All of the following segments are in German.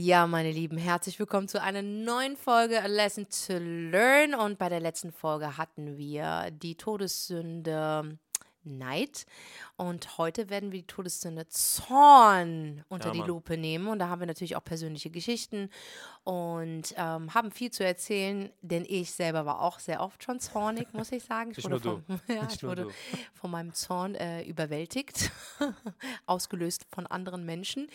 Ja, meine Lieben, herzlich willkommen zu einer neuen Folge A Lesson to Learn. Und bei der letzten Folge hatten wir die Todessünde Neid. Und heute werden wir die Todessünde Zorn unter Ja, die. Lupe nehmen. Und da haben wir natürlich auch persönliche Geschichten und ähm, haben viel zu erzählen, denn ich selber war auch sehr oft schon zornig, muss ich sagen. Ich Nicht wurde von, ja, ich wurde du. von meinem Zorn äh, überwältigt, ausgelöst von anderen Menschen.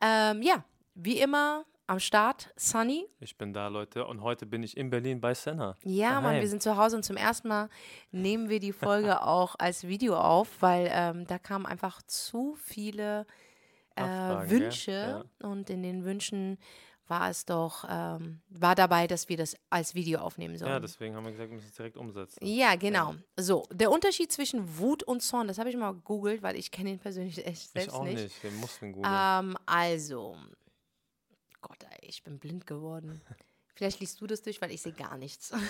Ähm, ja, wie immer am Start, Sunny. Ich bin da, Leute. Und heute bin ich in Berlin bei Senna. Ja, Mann, Daheim. wir sind zu Hause und zum ersten Mal nehmen wir die Folge auch als Video auf, weil ähm, da kamen einfach zu viele äh? Wünsche und in den Wünschen war es doch, ähm, war dabei, dass wir das als Video aufnehmen sollen. Ja, deswegen haben wir gesagt, wir müssen es direkt umsetzen. Ja, genau. So, der Unterschied zwischen Wut und Zorn, das habe ich mal gegoogelt, weil ich kenne ihn persönlich echt Ich selbst auch nicht. nicht. Wir mussten googeln. Ähm, also, Gott, ey, ich bin blind geworden. Vielleicht liest du das durch, weil ich sehe gar nichts.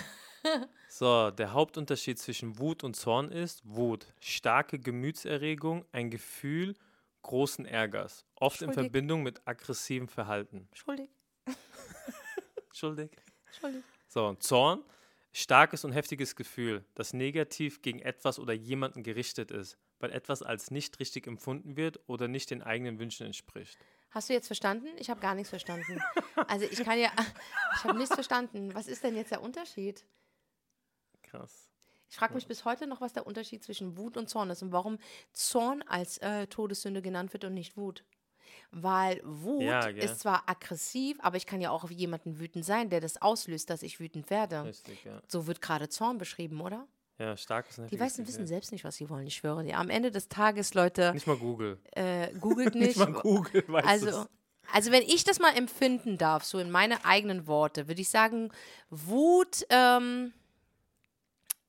So, der Hauptunterschied zwischen Wut und Zorn ist Wut. Starke Gemütserregung, ein Gefühl großen Ärgers. Oft in Schuldig. Verbindung mit aggressivem Verhalten. Schuldig, Entschuldig. schuldig. So, Zorn. Starkes und heftiges Gefühl, das negativ gegen etwas oder jemanden gerichtet ist, weil etwas als nicht richtig empfunden wird oder nicht den eigenen Wünschen entspricht. Hast du jetzt verstanden? Ich habe gar nichts verstanden. Also ich kann ja, ich habe nichts verstanden. Was ist denn jetzt der Unterschied? Krass. Ich frage mich bis heute noch, was der Unterschied zwischen Wut und Zorn ist und warum Zorn als äh, Todessünde genannt wird und nicht Wut. Weil Wut Ja, ist zwar aggressiv, aber ich kann ja auch auf jemanden wütend sein, der das auslöst, dass ich wütend werde. Richtig, ja. So wird gerade Zorn beschrieben, oder? Ja, starkes und Die Gefühl. wissen selbst nicht, was sie wollen, ich schwöre dir. Am Ende des Tages, Leute, Nicht mal Google. äh, googelt nicht. Nicht mal Google weiß also, es. also, wenn ich das mal empfinden darf, so in meine eigenen Worte, würde ich sagen, Wut ähm,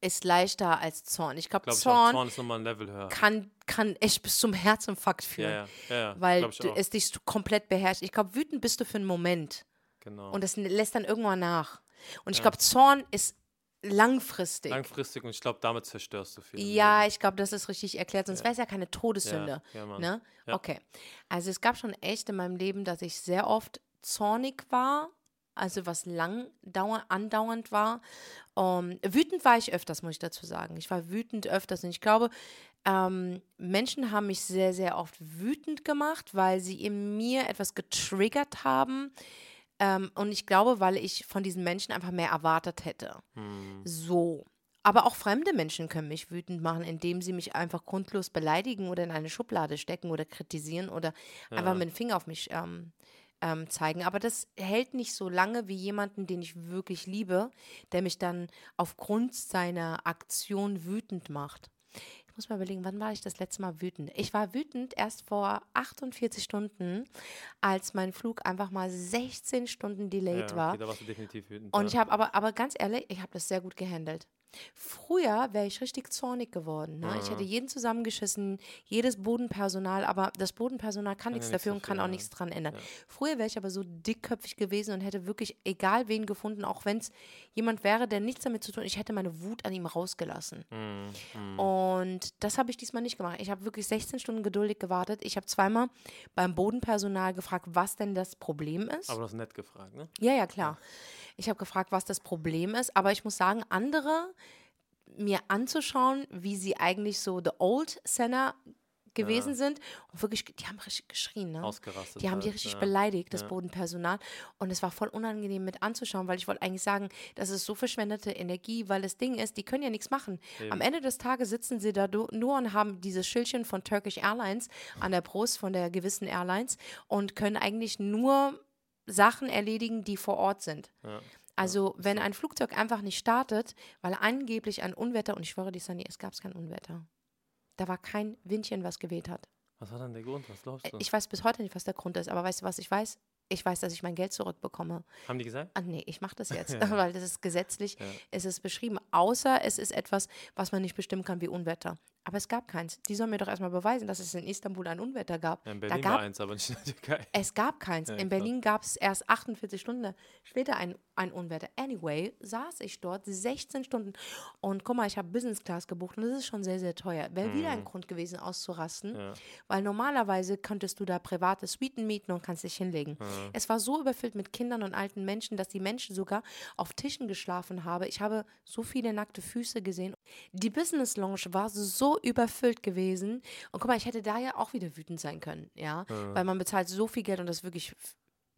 ist leichter als Zorn. Ich glaube, Glaub ich auch, Zorn, Zorn ist nochmal ein Level höher. Kann, kann echt bis zum Herzinfarkt führen, ja, ja, ja. weil es dich komplett beherrscht. Ich glaube, wütend bist du für einen Moment genau. und das lässt dann irgendwann nach. Und ich glaube, Zorn ist langfristig. Langfristig und ich glaube, damit zerstörst du viel. Ja, ich glaube, das ist richtig erklärt, sonst wäre es ja keine Todessünde. Ja, ja, ne? Ja. Okay. Also es gab schon echt in meinem Leben, dass ich sehr oft zornig war, also was lang dauer, andauernd war. Ähm, wütend war ich öfters, muss ich dazu sagen. Ich war wütend öfters und ich glaube, ähm, Menschen haben mich sehr, sehr oft wütend gemacht, weil sie in mir etwas getriggert haben. Ähm, und ich glaube, weil ich von diesen Menschen einfach mehr erwartet hätte. Hm. So. Aber auch fremde Menschen können mich wütend machen, indem sie mich einfach grundlos beleidigen oder in eine Schublade stecken oder kritisieren oder einfach mit dem Finger auf mich ähm, ähm, zeigen. Aber das hält nicht so lange wie jemanden, den ich wirklich liebe, der mich dann aufgrund seiner Aktion wütend macht. Muss mal überlegen, wann war ich das letzte Mal wütend? Ich war wütend erst vor 48 Stunden, als mein Flug einfach mal 16 Stunden delayed ja, war. Okay, da warst du definitiv wütend. Und ja. ich habe aber, aber ganz ehrlich, ich habe das sehr gut gehandelt. Früher wäre ich richtig zornig geworden. Ne? Ich hätte jeden zusammengeschissen, jedes Bodenpersonal, aber das Bodenpersonal kann, nichts ja nichts dafür und kann auch ja. nichts dran ändern. Früher wäre ich aber so dickköpfig gewesen und hätte wirklich egal wen gefunden, auch wenn es jemand wäre, der nichts damit zu tun, ich hätte meine Wut an ihm rausgelassen. Hm, hm. Und das habe ich diesmal nicht gemacht. Ich habe wirklich 16 Stunden geduldig gewartet. Ich habe zweimal beim Bodenpersonal gefragt, was denn das Problem ist. Aber du hast nett gefragt, ne? Ja, ja, klar. Ich habe gefragt, was das Problem ist, aber ich muss sagen, andere mir anzuschauen, wie sie eigentlich so the old Senna gewesen Ja. sind und wirklich, die haben richtig geschrien, ne? Ausgerastet. Die haben die halt, richtig ja. beleidigt, das Ja. Bodenpersonal. Und es war voll unangenehm mit anzuschauen, weil ich wollte eigentlich sagen, das ist so verschwendete Energie, weil das Ding ist, die können ja nichts machen. Am Eben. Ende des Tages sitzen sie da nur und haben dieses Schildchen von Turkish Airlines an der Brust von der gewissen Airlines und können eigentlich nur Sachen erledigen, die vor Ort sind. Ja. Also, wenn ein Flugzeug einfach nicht startet, weil angeblich ein Unwetter, und ich schwöre dir, Sunny, es gab kein Unwetter. Da war kein Windchen, was geweht hat. Was war dann der Grund? Was glaubst du? Ich weiß bis heute nicht, was der Grund ist, aber weißt du, was ich weiß? Ich weiß, dass ich mein Geld zurückbekomme. haben die gesagt? Ah, nee, ich mache das jetzt, Ja. weil das ist gesetzlich, Ja. es ist beschrieben. Außer es ist etwas, was man nicht bestimmen kann, wie Unwetter. Aber es gab keins. Die sollen mir doch erstmal beweisen, dass es in Istanbul ein Unwetter gab. Ja, in Berlin gab- war eins, aber nicht in der Türkei. Es gab keins. Ja, in. Berlin gab es erst 48 Stunden später ein, ein Unwetter. Anyway, saß ich dort 16 Stunden. Und guck mal, ich habe Business Class gebucht und das ist schon sehr, sehr teuer. Wäre wieder ein Grund gewesen, auszurasten. Mhm. Ja. Weil normalerweise könntest du da private Suiten mieten und kannst dich hinlegen. Es war so überfüllt mit Kindern und alten Menschen, dass die Menschen sogar auf Tischen geschlafen haben. Ich habe so viele nackte Füße gesehen. Die Business Lounge war so überfüllt gewesen. Und guck mal, ich hätte da ja auch wieder wütend sein können, ja. Weil man bezahlt so viel Geld und das wirklich,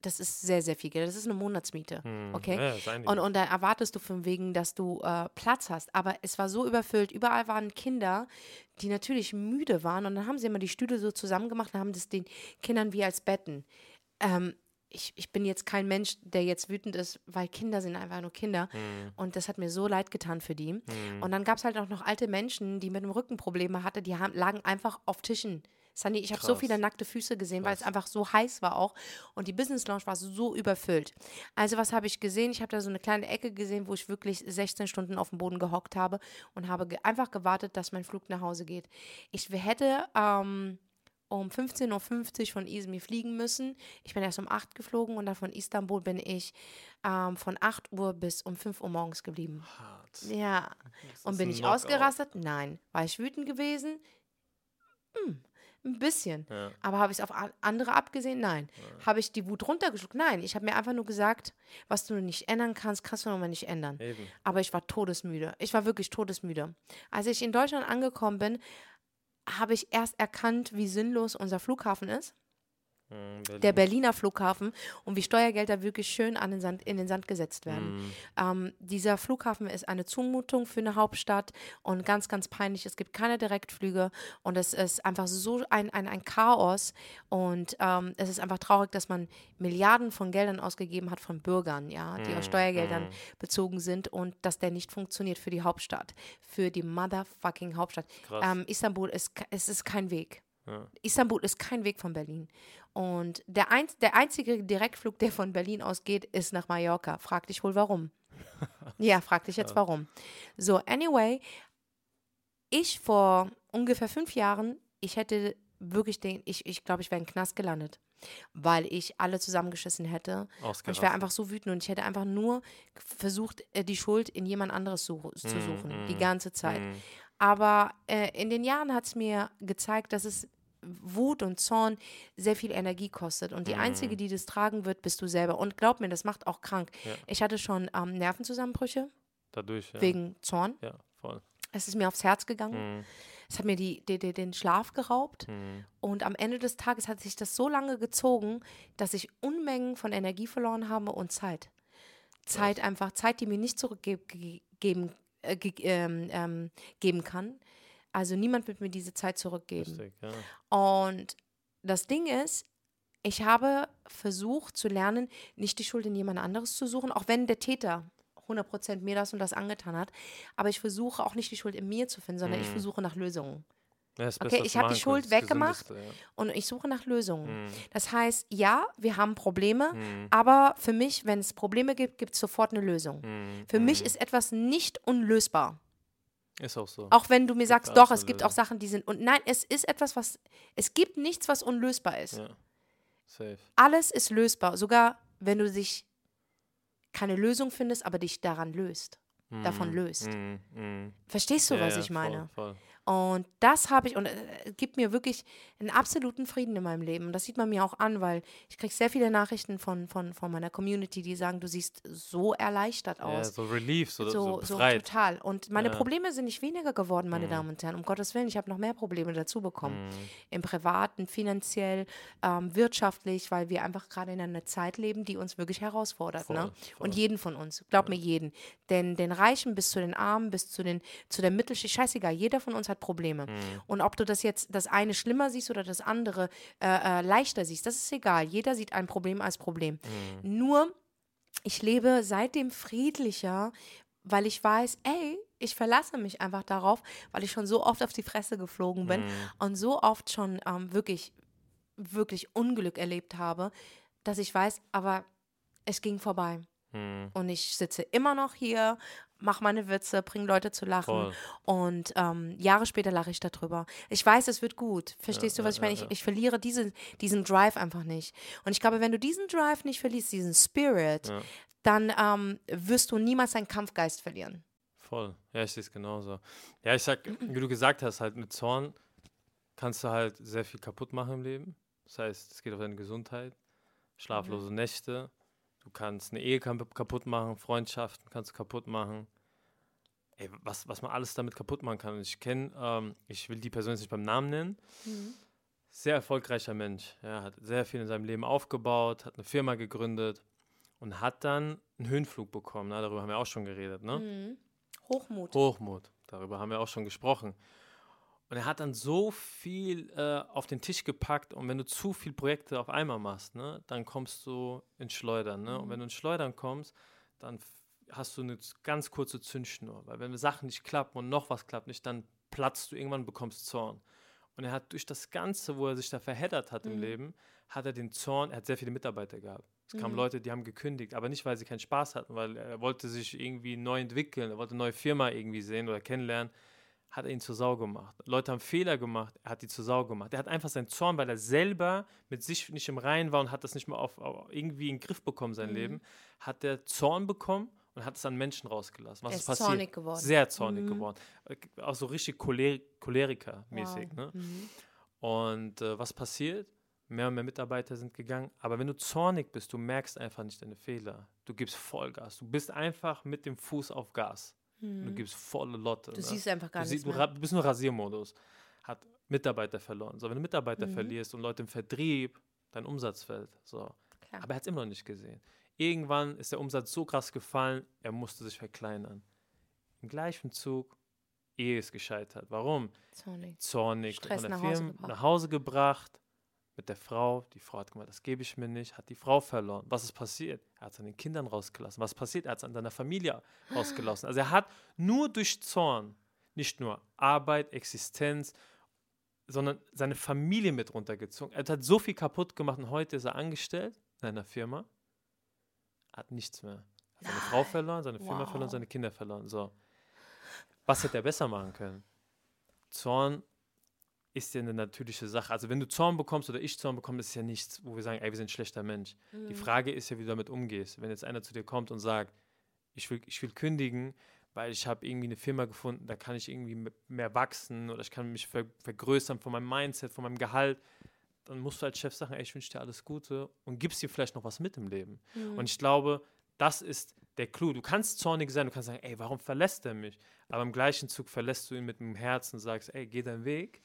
das ist sehr, sehr viel Geld. Das ist eine Monatsmiete, okay? Ja. Und, und da erwartest du von wegen, dass du äh, Platz hast. Aber es war so überfüllt. Überall waren Kinder, die natürlich müde waren. Und dann haben sie immer die Stühle so zusammengemacht und haben das den Kindern wie als Betten. Ähm, ich, ich bin jetzt kein Mensch, der jetzt wütend ist, weil Kinder sind einfach nur Kinder. Und das hat mir so leid getan für die. Und dann gab es halt auch noch alte Menschen, die mit dem Rücken Probleme hatten, die haben, lagen einfach auf Tischen. Sandy, ich habe so viele nackte Füße gesehen, weil es einfach so heiß war auch. Und die Business Lounge war so überfüllt. Also, was habe ich gesehen? Ich habe da so eine kleine Ecke gesehen, wo ich wirklich 16 Stunden auf dem Boden gehockt habe und habe ge einfach gewartet, dass mein Flug nach Hause geht. Ich hätte ähm, um 15.50 Uhr von Izmir fliegen müssen. Ich bin erst um 8 geflogen und dann von Istanbul bin ich ähm, von 8 Uhr bis um 5 Uhr morgens geblieben. Hart. Ja. Und bin ich ausgerastet? Nein. War ich wütend gewesen? Hm, ein bisschen. Ja. Aber habe ich es auf andere abgesehen? Nein. Habe ich die Wut runtergeschluckt? Nein. Ich habe mir einfach nur gesagt, was du nicht ändern kannst, kannst du nochmal nicht ändern. Eben. Aber ich war todesmüde. Ich war wirklich todesmüde. Als ich in Deutschland angekommen bin, habe ich erst erkannt, wie sinnlos unser Flughafen ist. Mhm, Der Berlin. Berliner Flughafen und wie Steuergelder wirklich schön an den Sand, in den Sand gesetzt werden. Mhm. Ähm, dieser Flughafen ist eine Zumutung für eine Hauptstadt und ganz, ganz peinlich. Es gibt keine Direktflüge und es ist einfach so ein, ein, ein Chaos. Und ähm, es ist einfach traurig, dass man Milliarden von Geldern ausgegeben hat von Bürgern, ja, die aus Steuergeldern bezogen sind und dass der nicht funktioniert für die Hauptstadt, für die motherfucking Hauptstadt. Ähm, Istanbul ist, es ist kein Weg. Ja. Istanbul ist kein Weg von Berlin. Und der, einz der einzige Direktflug, der von Berlin ausgeht, ist nach Mallorca. Frag dich wohl warum. ja, frag dich jetzt warum. So, anyway, ich vor ungefähr fünf Jahren, ich hätte wirklich den, ich, ich glaube, ich wäre in den Knast gelandet, weil ich alle zusammengeschissen hätte. Und ich wäre einfach so wütend und ich hätte einfach nur versucht, äh, die Schuld in jemand anderes zu, zu Mhm, suchen, die mhm, ganze Zeit. Mhm. Aber äh, in den Jahren hat es mir gezeigt, dass es Wut und Zorn sehr viel Energie kostet. Und die einzige, die das tragen wird, bist du selber. Und glaub mir, das macht auch krank. Ja. Ich hatte schon ähm, Nervenzusammenbrüche Dadurch, ja. wegen Zorn. Ja, voll. Es ist mir aufs Herz gegangen. Mhm. Es hat mir die, die, die, den Schlaf geraubt. Mhm. Und am Ende des Tages hat sich das so lange gezogen, dass ich Unmengen von Energie verloren habe und Zeit. Zeit einfach, Zeit, die mir nicht zurückgeben äh, ge ähm, ähm, geben kann. Also niemand wird mir diese Zeit zurückgeben. Richtig, ja. Und das Ding ist, ich habe versucht zu lernen, nicht die Schuld in jemand anderes zu suchen, auch wenn der Täter 100% mir das und das angetan hat. Aber ich versuche auch nicht die Schuld in mir zu finden, sondern ich Mhm. versuche nach Lösungen. Ja, Okay, ich du hab die Schuld weggemacht. Gesündeste, Und ich suche nach Lösungen. Mhm. Das heißt, ja, wir haben Probleme, Mhm. aber für mich, wenn es Probleme gibt, gibt es sofort eine Lösung. Mhm. Für mich Mhm. ist etwas nicht unlösbar. Ist auch so. Auch wenn du mir sagst, doch, es gibt auch. Sachen, die sind. Und nein, es ist etwas, was. Es gibt nichts, was unlösbar ist. Ja. Safe. Alles ist lösbar. Sogar wenn du dich keine Lösung findest, aber dich daran löst. Davon Mhm. löst. Mhm. Mhm. Verstehst du, Ja, was ja, ich meine? Voll, voll. Und das habe ich, und äh, es gibt mir wirklich einen absoluten Frieden in meinem Leben. Und das sieht man mir auch an, weil ich kriege sehr viele Nachrichten von, von, von meiner Community, die sagen, du siehst so erleichtert Ja, aus. so Relief, so, so, so, so total. Und meine Ja. Probleme sind nicht weniger geworden, meine Mhm. Damen und Herren. Um Gottes Willen, ich habe noch mehr Probleme dazu bekommen. Mhm. Im Privaten, finanziell, ähm, wirtschaftlich, weil wir einfach gerade in einer Zeit leben, die uns wirklich herausfordert. Voll, ne? voll. Und jeden von uns. Glaub mir, jeden. Denn den Reichen bis zu den Armen, bis zu, den, zu der Mittelschicht, scheißegal, jeder von uns hat Probleme. Mhm. Und ob du das jetzt das eine schlimmer siehst oder das andere äh, äh, leichter siehst, das ist egal. Jeder sieht ein Problem als Problem. Mhm. Nur, ich lebe seitdem friedlicher, weil ich weiß, ey, ich verlasse mich einfach darauf, weil ich schon so oft auf die Fresse geflogen bin Mhm. und so oft schon ähm, wirklich, wirklich Unglück erlebt habe, dass ich weiß, aber es ging vorbei. Mhm. Und ich sitze immer noch hier mach meine Witze, bring Leute zu lachen. Voll. Und ähm, Jahre später lache ich darüber. Ich weiß, es wird gut. Verstehst Ja, du, was ja, ich meine? ja, Ich, ich verliere diese, diesen Drive einfach nicht. Und ich glaube, wenn du diesen Drive nicht verlierst, diesen Spirit, dann ähm, wirst du niemals deinen Kampfgeist verlieren. Voll. Ja, ich sehe es genauso. Ja, ich sag, wie du gesagt hast, halt mit Zorn kannst du halt sehr viel kaputt machen im Leben. Das heißt, es geht auf deine Gesundheit, schlaflose Nächte. Du kannst eine Ehe kaputt machen, Freundschaften kannst du kaputt machen. Ey, was, was man alles damit kaputt machen kann. Und ich kenne, ähm, ich will die Person jetzt nicht beim Namen nennen, sehr erfolgreicher Mensch. Ja, hat sehr viel in seinem Leben aufgebaut, hat eine Firma gegründet und hat dann einen Höhenflug bekommen. Ne? Darüber haben wir auch schon geredet. Ne? Mhm. Hochmut. Hochmut, darüber haben wir auch schon gesprochen. Und er hat dann so viel äh, auf den Tisch gepackt und wenn du zu viele Projekte auf einmal machst, ne, dann kommst du ins Schleudern. Ne? Und wenn du ins Schleudern kommst, dann hast du eine ganz kurze Zündschnur. Weil wenn Sachen nicht klappen und noch was klappt nicht, dann platzt du irgendwann und bekommst Zorn. Und er hat durch das Ganze, wo er sich da verheddert hat im Leben, hat er den Zorn, er hat sehr viele Mitarbeiter gehabt. Es kamen Leute, die haben gekündigt, aber nicht, weil sie keinen Spaß hatten, weil er wollte sich irgendwie neu entwickeln, er wollte eine neue Firma irgendwie sehen oder kennenlernen, hat er ihn zur Sau gemacht. Leute haben Fehler gemacht, er hat die zur Sau gemacht. Er hat einfach seinen Zorn, weil er selber mit sich nicht im Reinen war und hat das nicht mehr auf, auf irgendwie in den Griff bekommen, sein Leben, hat der Zorn bekommen und hat es an Menschen rausgelassen. Was Er ist passiert? zornig geworden. Sehr zornig geworden. Äh, Auch so richtig Choler Choleriker-mäßig. Ne? Und äh, was passiert? Mehr und mehr Mitarbeiter sind gegangen. Aber wenn du zornig bist, du merkst einfach nicht deine Fehler. Du gibst Vollgas. Du bist einfach mit dem Fuß auf Gas. Du gibst volle Lotte. Mhm. Du ne? siehst einfach gar du, nichts siehst, du, du bist nur Rasiermodus. Hat Mitarbeiter verloren. So, wenn du Mitarbeiter Mhm. verlierst und Leute im Vertrieb, dein Umsatz fällt. So. Klar. Aber er hat es immer noch nicht gesehen. Irgendwann ist der Umsatz so krass gefallen, er musste sich verkleinern. Im gleichen Zug, Ehe ist gescheitert. Warum? Zornig. zornig Stress von der nach Hause Firma gebracht. nach Hause gebracht mit der Frau. Die Frau hat gemeint, das gebe ich mir nicht, hat die Frau verloren. Was ist passiert? Er hat es an den Kindern rausgelassen. Was passiert? Er hat es an seiner Familie rausgelassen. Also er hat nur durch Zorn nicht nur Arbeit, Existenz, sondern seine Familie mit runtergezogen. Er hat so viel kaputt gemacht und heute ist er angestellt in einer Firma, hat nichts mehr. Hat seine Frau verloren, seine Firma Wow. verloren, seine Kinder verloren. So. Was hätte er besser machen können? Zorn ist ja eine natürliche Sache. Also wenn du Zorn bekommst oder ich Zorn bekomme, ist ja nichts, wo wir sagen, ey, wir sind ein schlechter Mensch. Mhm. Die Frage ist ja, wie du damit umgehst. Wenn jetzt einer zu dir kommt und sagt, ich will, ich will kündigen, weil ich habe irgendwie eine Firma gefunden, da kann ich irgendwie me- mehr wachsen oder ich kann mich ver vergrößern von meinem Mindset, von meinem Gehalt, dann musst du als Chef sagen, ey, ich wünsche dir alles Gute und gibst dir vielleicht noch was mit im Leben. Mhm. Und ich glaube, das ist der Clou. Du kannst zornig sein, du kannst sagen, ey, warum verlässt er mich? Aber im gleichen Zug verlässt du ihn mit dem Herzen und sagst, ey, geh deinen Weg.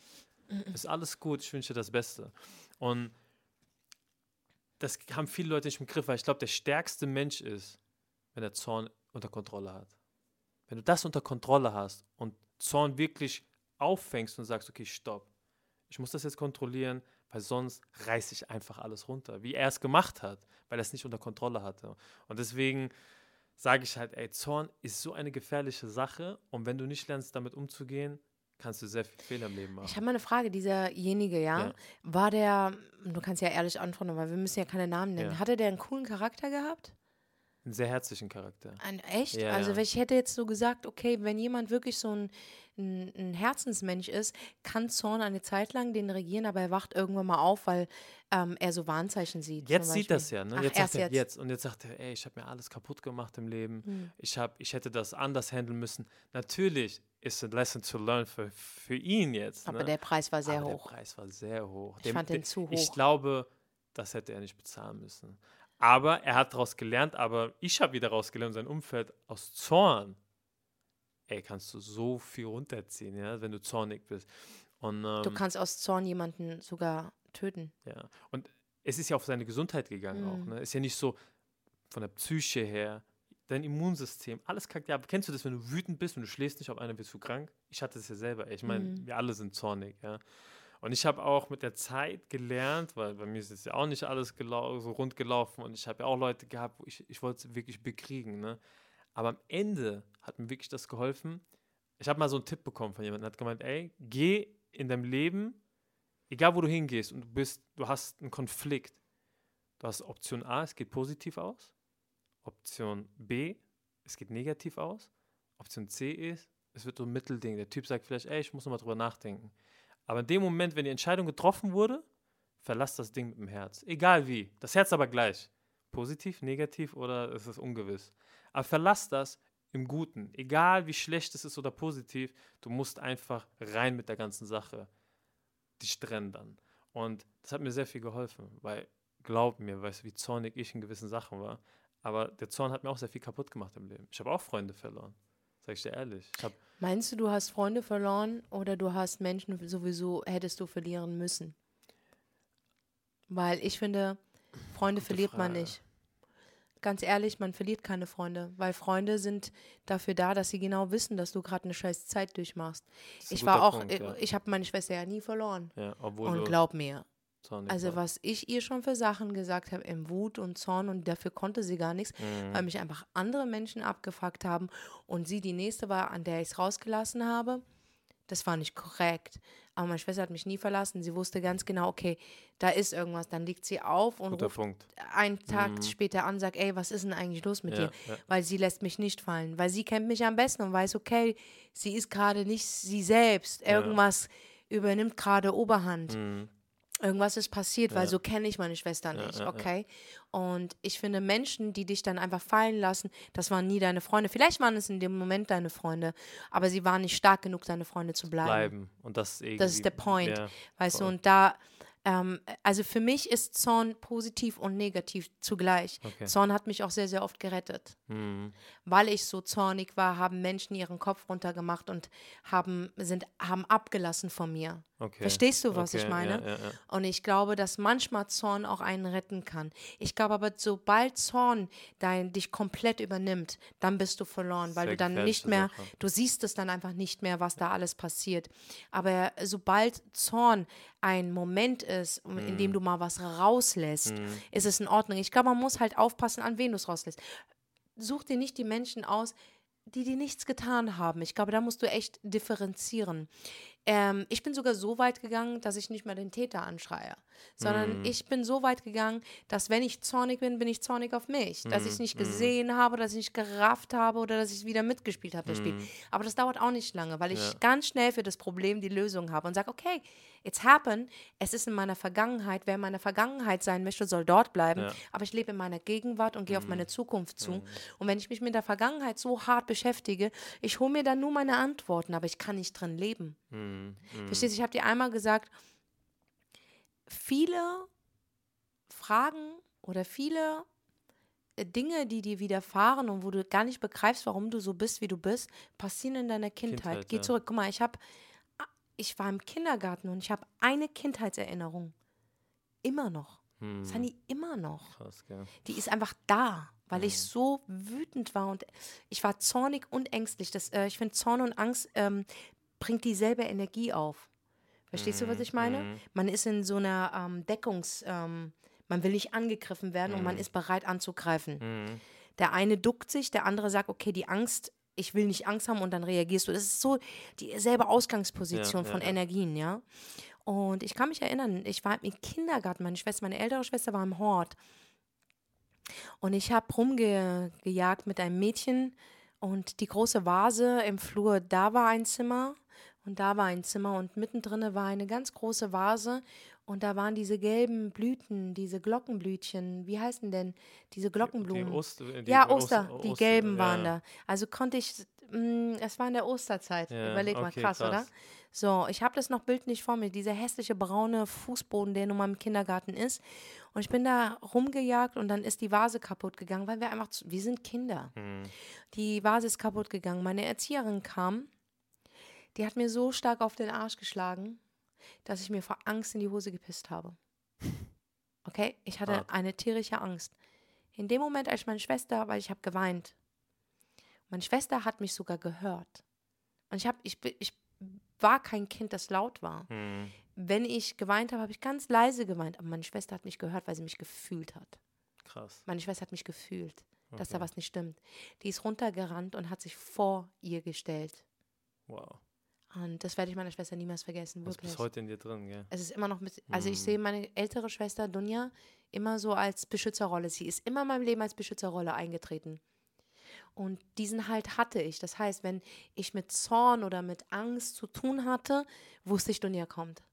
Ist alles gut, ich wünsche dir das Beste. Und das haben viele Leute nicht im Griff, weil ich glaube, der stärkste Mensch ist, wenn er Zorn unter Kontrolle hat. Wenn du das unter Kontrolle hast und Zorn wirklich auffängst und sagst, okay, stopp, ich muss das jetzt kontrollieren, weil sonst reiße ich einfach alles runter, wie er es gemacht hat, weil er es nicht unter Kontrolle hatte. Und deswegen sage ich halt, ey, Zorn ist so eine gefährliche Sache und wenn du nicht lernst, damit umzugehen, kannst du sehr viel Fehler im Leben machen. Ich habe mal eine Frage, dieserjenige, ja, Ja. war der, du kannst ja ehrlich antworten, weil wir müssen ja keine Namen nennen. Ja. Hatte der einen coolen Charakter gehabt? Einen sehr herzlichen Charakter. Ein, echt? Ja, also ja. ich hätte jetzt so gesagt, okay, wenn jemand wirklich so ein, ein, ein Herzensmensch ist, kann Zorn eine Zeit lang den regieren, aber er wacht irgendwann mal auf, weil ähm, er so Warnzeichen sieht. Jetzt sieht das ja, ne? Ach, jetzt sagt er jetzt. jetzt. Und jetzt sagt er, ey, ich habe mir alles kaputt gemacht im Leben. Hm. Ich, hab, ich hätte das anders handeln müssen. Natürlich ist a lesson to learn für, für ihn jetzt. Aber ne? der Preis war sehr Aber hoch. Der Preis war sehr hoch. Ich fand den zu Ich hoch. glaube, das hätte er nicht bezahlen müssen. Aber er hat daraus gelernt, aber ich habe wieder daraus gelernt, sein Umfeld aus Zorn. Ey, kannst du so viel runterziehen, ja, wenn du zornig bist. Und, ähm, Du kannst aus Zorn jemanden sogar töten. ja. Und es ist ja auf seine Gesundheit gegangen auch. Mhm. Ne? Ist ja nicht so von der Psyche her, dein Immunsystem, alles kackt ja. ab. Kennst du das, wenn du wütend bist und du schläfst nicht auf einer, wirst du krank? Ich hatte das ja selber. ey. Ich meine, Mhm. wir alle sind zornig, ja. Und ich habe auch mit der Zeit gelernt, weil bei mir ist jetzt ja auch nicht alles so rund gelaufen und ich habe ja auch Leute gehabt, wo ich, ich wollte es wirklich bekriegen. Ne? Aber am Ende hat mir wirklich das geholfen. Ich habe mal so einen Tipp bekommen von jemandem, der hat gemeint, ey, geh in deinem Leben, egal wo du hingehst und du bist, du hast einen Konflikt. Du hast Option A, es geht positiv aus. Option B, es geht negativ aus. Option C ist, es wird so ein Mittelding. Der Typ sagt vielleicht, ey, ich muss nochmal drüber nachdenken. Aber in dem Moment, wenn die Entscheidung getroffen wurde, verlass das Ding mit dem Herz. Egal wie. Das Herz aber gleich. Positiv, negativ oder ist es ungewiss. Aber verlass das im Guten. Egal wie schlecht es ist oder positiv, du musst einfach rein mit der ganzen Sache. Dich trennen dann. Und das hat mir sehr viel geholfen, weil, glaub mir, weißt du, wie zornig ich in gewissen Sachen war. Aber der Zorn hat mir auch sehr viel kaputt gemacht im Leben. Ich habe auch Freunde verloren. Sag ich dir ehrlich. Ich Meinst du, du hast Freunde verloren oder du hast Menschen sowieso hättest du verlieren müssen? Weil ich finde, Freunde Gute verliert Frage. man nicht. Ganz ehrlich, man verliert keine Freunde, weil Freunde sind dafür da, dass sie genau wissen, dass du gerade eine scheiß Zeit durchmachst. Ich war auch, Punkt, ja. ich habe meine Schwester ja nie verloren. Ja, obwohl und glaub mir, also war. was ich ihr schon für Sachen gesagt habe, im Wut und Zorn und dafür konnte sie gar nichts, mhm. weil mich einfach andere Menschen abgefuckt haben und sie die nächste war, an der ich es rausgelassen habe. Das war nicht korrekt. Aber meine Schwester hat mich nie verlassen. Sie wusste ganz genau, okay, da ist irgendwas. Dann liegt sie auf und Guter ruft Punkt. einen Tag mhm. später an, sagt, ey, was ist denn eigentlich los mit ja, dir? Ja. Weil sie lässt mich nicht fallen. Weil sie kennt mich am besten und weiß, okay, sie ist gerade nicht sie selbst. Irgendwas ja. übernimmt gerade Oberhand. Mhm irgendwas ist passiert, ja. weil so kenne ich meine Schwester nicht, ja, okay? Und ich finde Menschen, die dich dann einfach fallen lassen, das waren nie deine Freunde. Vielleicht waren es in dem Moment deine Freunde, aber sie waren nicht stark genug, deine Freunde zu bleiben. Bleiben. Und das, das ist der Point, weißt voll. du? Und da ähm, also für mich ist Zorn positiv und negativ zugleich. Okay. Zorn hat mich auch sehr, sehr oft gerettet. Mhm. Weil ich so zornig war, haben Menschen ihren Kopf runtergemacht und haben, sind, haben abgelassen von mir. Okay. Verstehst du, was okay. ich meine? Ja, ja, ja. Und ich glaube, dass manchmal Zorn auch einen retten kann. Ich glaube aber, sobald Zorn dein, dich komplett übernimmt, dann bist du verloren, weil Sehr du dann nicht mehr, Sache. du siehst es dann einfach nicht mehr, was da alles passiert. Aber sobald Zorn ein Moment ist, mm. in dem mhm. du mal was rauslässt, mm. ist es in Ordnung. Ich glaube, man muss halt aufpassen, an wen du es rauslässt. Such dir nicht die Menschen aus, die dir nichts getan haben. Ich glaube, da musst du echt differenzieren. Ähm, ich bin sogar so weit gegangen, dass ich nicht mehr den Täter anschreie, sondern mm. ich bin so weit gegangen, dass wenn ich zornig bin, bin ich zornig auf mich. Mm. Dass ich es nicht mhm. gesehen mm. habe, dass ich nicht gerafft habe oder dass ich wieder mitgespielt habe, das Spiel. Mhm. Aber das dauert auch nicht lange, weil ich ja. ganz schnell für das Problem die Lösung habe und sage, okay, it's happened, es ist in meiner Vergangenheit, wer in meiner Vergangenheit sein möchte, soll dort bleiben, ja. aber ich lebe in meiner Gegenwart und gehe auf meine Zukunft zu. Und wenn ich mich mit der Vergangenheit so hart beschäftige, ich hole mir dann nur meine Antworten, aber ich kann nicht drin leben. Mhm. Verstehst du, ich habe dir einmal gesagt, viele Fragen oder viele äh, Dinge, die dir widerfahren und wo du gar nicht begreifst, warum du so bist, wie du bist, passieren in deiner Kindheit. Kindheit Geh ja. zurück. Guck mal, ich habe, ich war im Kindergarten und ich habe eine Kindheitserinnerung. Immer noch. Hm. Sunny immer noch. Krass, gell? Die ist einfach da, weil hm. ich so wütend war und ich war zornig und ängstlich. Das, äh, ich finde, Zorn und Angst ähm, bringt dieselbe Energie auf. Verstehst mhm. du, was ich meine? Mhm. Man ist in so einer ähm, Deckungs-, ähm, man will nicht angegriffen werden und man mhm. ist bereit anzugreifen. Der eine duckt sich, der andere sagt, okay, die Angst, ich will nicht Angst haben und dann reagierst du. Das ist so dieselbe Ausgangsposition ja, von ja, Energien, ja. Und ich kann mich erinnern, ich war im Kindergarten, meine Schwester, meine ältere Schwester war im Hort. Und ich habe rumgejagt mit einem Mädchen und die große Vase im Flur, da war ein Zimmer und da war ein Zimmer und mittendrin war eine ganz große Vase und da waren diese gelben Blüten, diese Glockenblütchen. Wie heißen denn diese Glockenblumen? Die Oster, äh, die ja, Oster, Oster, die gelben waren ja. da. Also konnte ich, mh, mm, es war in der Osterzeit. Ja, Überleg mal, okay, krass, krass, oder? So, ich habe das noch bildlich vor mir, dieser hässliche braune Fußboden, der nun mal im Kindergarten ist. Und ich bin da rumgejagt und dann ist die Vase kaputt gegangen, weil wir einfach, zu, wir sind Kinder. Mhm. Die Vase ist kaputt gegangen. Meine Erzieherin kam die hat mir so stark auf den Arsch geschlagen, dass ich mir vor Angst in die Hose gepisst habe. Okay, ich hatte ah. eine tierische Angst. In dem Moment, als meine Schwester, weil ich habe geweint. Meine Schwester hat mich sogar gehört. Und ich habe, ich, ich war kein Kind, das laut war. Mhm. Wenn ich geweint habe, habe ich ganz leise geweint. Aber meine Schwester hat mich gehört, weil sie mich gefühlt hat. Krass. Meine Schwester hat mich gefühlt, okay. dass da was nicht stimmt. Die ist runtergerannt und hat sich vor ihr gestellt. Wow. Und das werde ich meiner Schwester niemals vergessen. Wirklich. Das ist bis heute in dir drin, gell? Es ist immer noch mit. Also, ich mhm. sehe meine ältere Schwester Dunja immer so als Beschützerrolle. Sie ist immer in meinem Leben als Beschützerrolle eingetreten. Und diesen Halt hatte ich. Das heißt, wenn ich mit Zorn oder mit Angst zu tun hatte, wusste ich, Dunja kommt.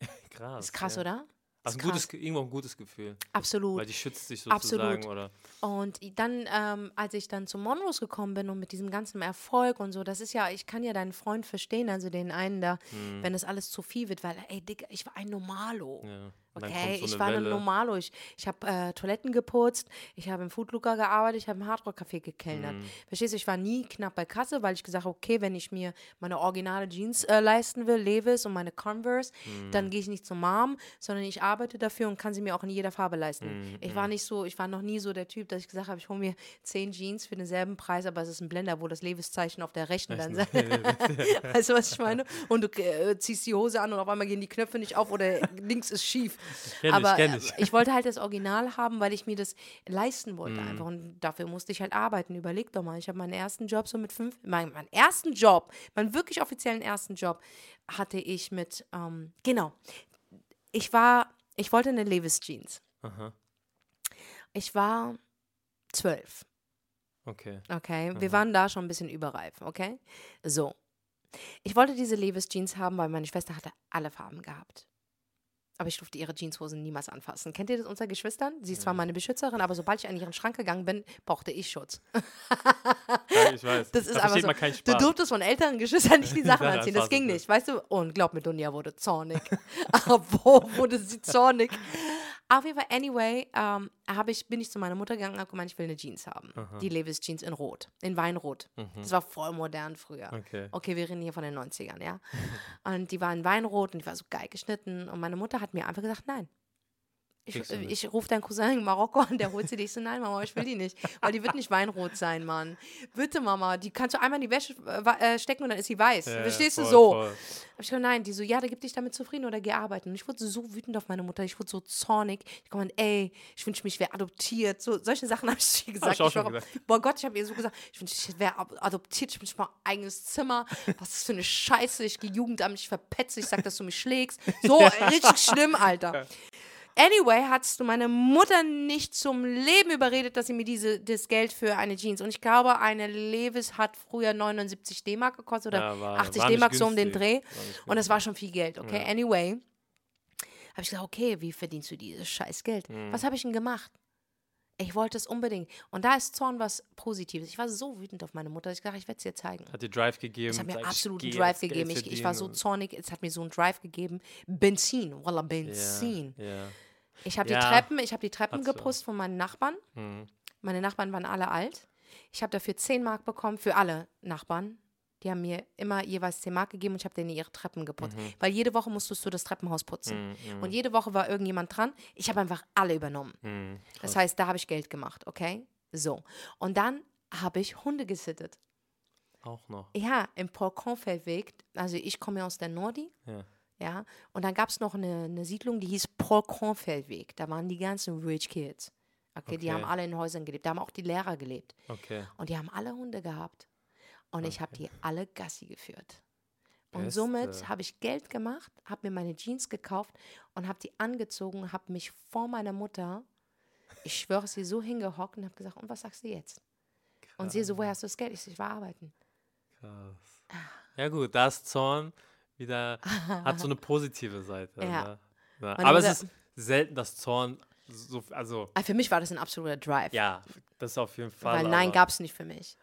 Krass. Ist krass, ja. oder? Also ein gutes, krass. Irgendwo ein gutes Gefühl. Absolut. Weil die schützt dich sozusagen. Absolut. Oder, Und dann, ähm, als ich dann zu Monrose gekommen bin und mit diesem ganzen Erfolg und so, das ist ja, ich kann ja deinen Freund verstehen, also den einen da, wenn das alles zu viel wird, weil, ey, Digga, ich war ein Normalo. Ja. Okay, so ich war Welle. Normalo. Ich, ich habe äh, Toiletten geputzt, ich habe im Foodlooker gearbeitet, ich habe im Hardrock-Café gekellnert. Hm. Verstehst du, ich war nie knapp bei Kasse, weil ich gesagt habe, okay, wenn ich mir meine originale Jeans äh, leisten will, Levis und meine Converse, Hm. dann gehe ich nicht zum Mom, sondern ich arbeite dafür und kann sie mir auch in jeder Farbe leisten. Hm, Ich war nicht so, ich war noch nie so der Typ, dass ich gesagt habe, ich hole mir zehn Jeans für denselben Preis, aber es ist ein Blender, wo das Levis-Zeichen auf der rechten dann sein. weißt du, was ich meine? Und du äh, ziehst die Hose an und auf einmal gehen die Knöpfe nicht auf oder links ist schief. Kenn ich, aber kenn äh, ich. ich wollte halt das Original haben, weil ich mir das leisten Mhm. wollte einfach. Und dafür musste ich halt arbeiten. Überleg doch mal, ich habe meinen ersten Job so mit fünf, mein, meinen ersten Job, meinen wirklich offiziellen ersten Job hatte ich mit, ähm, genau, ich war, ich wollte eine Levis Jeans. Aha. Ich war zwölf. Okay. Okay, wir waren da schon ein bisschen überreif, okay? So. Ich wollte diese Levis Jeans haben, weil meine Schwester hatte alle Farben gehabt. Aber ich durfte ihre Jeanshosen niemals anfassen. Kennt ihr das unter Geschwistern? Sie ist zwar meine Beschützerin, aber sobald ich an ihren Schrank gegangen bin, brauchte ich Schutz. Ja, ich weiß. Das ist da einfach versteht so. man keinen Du Spaß. durftest von älteren Geschwistern nicht die Sachen anziehen. Das ging nicht, weißt du? Und glaub mir, Dunja wurde zornig. Aber wo wurde sie zornig? Auf jeden Fall, anyway, ähm, ich, bin ich zu meiner Mutter gegangen und habe gemeint, ich will eine Jeans haben. Die Levis Jeans in Rot, in Weinrot. Das war voll modern früher. Mhm. Okay. Okay, wir reden hier von den 90ern, ja. Und die war in Weinrot und die war so geil geschnitten. Und meine Mutter hat mir einfach gesagt, nein. Ich, du äh, ich rufe deinen Cousin in Marokko an, der holt sie dich so, nein, Mama, ich will die nicht. Weil die wird nicht weinrot sein, Mann. Bitte, Mama, die kannst du einmal in die Wäsche äh, äh, stecken und dann ist sie weiß. Ja, Verstehst du voll, so? voll. Hab ich gesagt, nein, die so, ja, da gib dich damit zufrieden oder geh arbeiten. Und ich wurde so wütend auf meine Mutter, ich wurde so zornig. Ich komme ey, ich wünsche mich, ich wäre adoptiert. So, solche Sachen habe ich gesagt. ich auch schon war- gesagt. Boah Gott, ich habe ihr so gesagt, ich wünsche, ich wäre adoptiert, ich wünsche mal ein eigenes Zimmer. Was ist für eine Scheiße? Ich gehe Jugendamt, ich verpetze, ich sag, dass du mich schlägst. So, richtig schlimm, Alter. Anyway, hattest du meine Mutter nicht zum Leben überredet, dass sie mir diese, das Geld für eine Jeans. Und ich glaube, eine Levis hat früher 79 D-Mark gekostet oder Ja, war- 80 war nicht D-Mark so um den. Dreh. Und das war schon viel Geld, okay? Anyway, habe ich gesagt, okay, wie verdienst du dieses scheiß Geld? Mhm. Was habe ich denn gemacht? Ich wollte es unbedingt. Und da ist Zorn was Positives. Ich war so wütend auf meine Mutter, dass ich dachte, ich werde es dir zeigen. Hat dir Drive gegeben. Es hat mir sag, absolut einen Drive gegeben. Ich, ich war so zornig, es hat mir so einen Drive gegeben. Benzin, voila, Benzin. Ja, ja. Ich habe Ja, die Treppen, ich habe die Treppen hat's so. von meinen Nachbarn. Hm. Meine Nachbarn waren alle alt. Ich habe dafür 10 Mark bekommen für alle Nachbarn. Die haben mir immer jeweils 10 Mark gegeben und ich habe denen ihre Treppen geputzt. Weil jede Woche musstest du das Treppenhaus putzen. Und jede Woche war irgendjemand dran. Ich habe einfach alle übernommen. Hm. Das heißt, da habe ich Geld gemacht, okay? So. Und dann habe ich Hunde gesittet. Auch noch. Ja, im Paul-Kronfeld-Weg. Also ich komme ja aus der Nordi. Ja. Ja, und dann gab es noch eine, eine Siedlung, die hieß Paul-Kronfeld-Weg. Da waren die ganzen Rich Kids. Okay, die Okay. haben alle in Häusern gelebt. Da haben auch die Lehrer gelebt. Okay. Und die haben alle Hunde gehabt. Und ich habe die alle Gassi geführt. Und Beste. somit habe ich Geld gemacht, habe mir meine Jeans gekauft und habe die angezogen, habe mich vor meiner Mutter, ich schwöre sie so hingehockt und habe gesagt, und was sagst du jetzt? Und sie so, woher hast du das Geld? Ich so, ich war arbeiten. Krass. Ja gut, da ist Zorn wieder, hat so eine positive Seite. Ja. Ne? Meine aber es ist selten, dass Zorn so, also Ah, Für mich war das ein absoluter Drive. ja, das auf jeden Fall. Weil Nein gab es nicht für mich.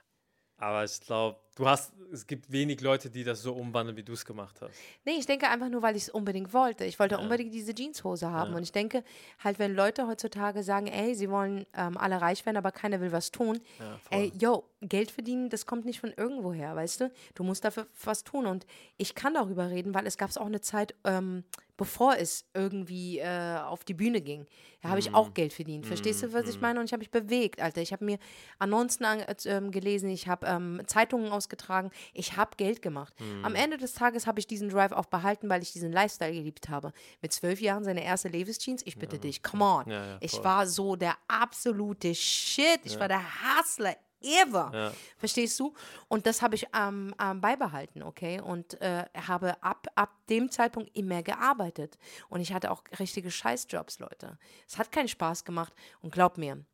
Aber ich glaube, du hast, es gibt wenig Leute, die das so umwandeln, wie du es gemacht hast. Nee, ich denke einfach nur, weil ich es unbedingt wollte. Ich wollte unbedingt diese Jeanshose haben. Und ich denke, halt, wenn Leute heutzutage sagen, ey, sie wollen ähm, alle reich werden, aber keiner will was tun, Ja, ey, yo, Geld verdienen, das kommt nicht von irgendwoher, weißt du? Du musst dafür was tun. Und ich kann darüber reden, weil es gab auch eine Zeit, ähm, bevor es irgendwie äh, auf die Bühne ging. Da habe ich Mhm. auch Geld verdient. Verstehst du, was ich meine? Und ich habe mich bewegt, Alter. Ich habe mir Annoncen an, äh, ähm, gelesen, ich habe ähm, Zeitungen ausgetragen. Ich habe Geld gemacht. Mhm. Am Ende des Tages habe ich diesen Drive auch behalten, weil ich diesen Lifestyle geliebt habe. Mit zwölf Jahren seine erste Levis Jeans. Ich bitte dich, come on. Ja, ja, ich war so der absolute Shit. Ich war der Hustler ever. Ja. Verstehst du? Und das habe ich ähm, ähm, beibehalten, okay? Und äh, habe ab, ab dem Zeitpunkt immer gearbeitet. Und ich hatte auch richtige Scheißjobs, Leute. Es hat keinen Spaß gemacht. Und glaub mir,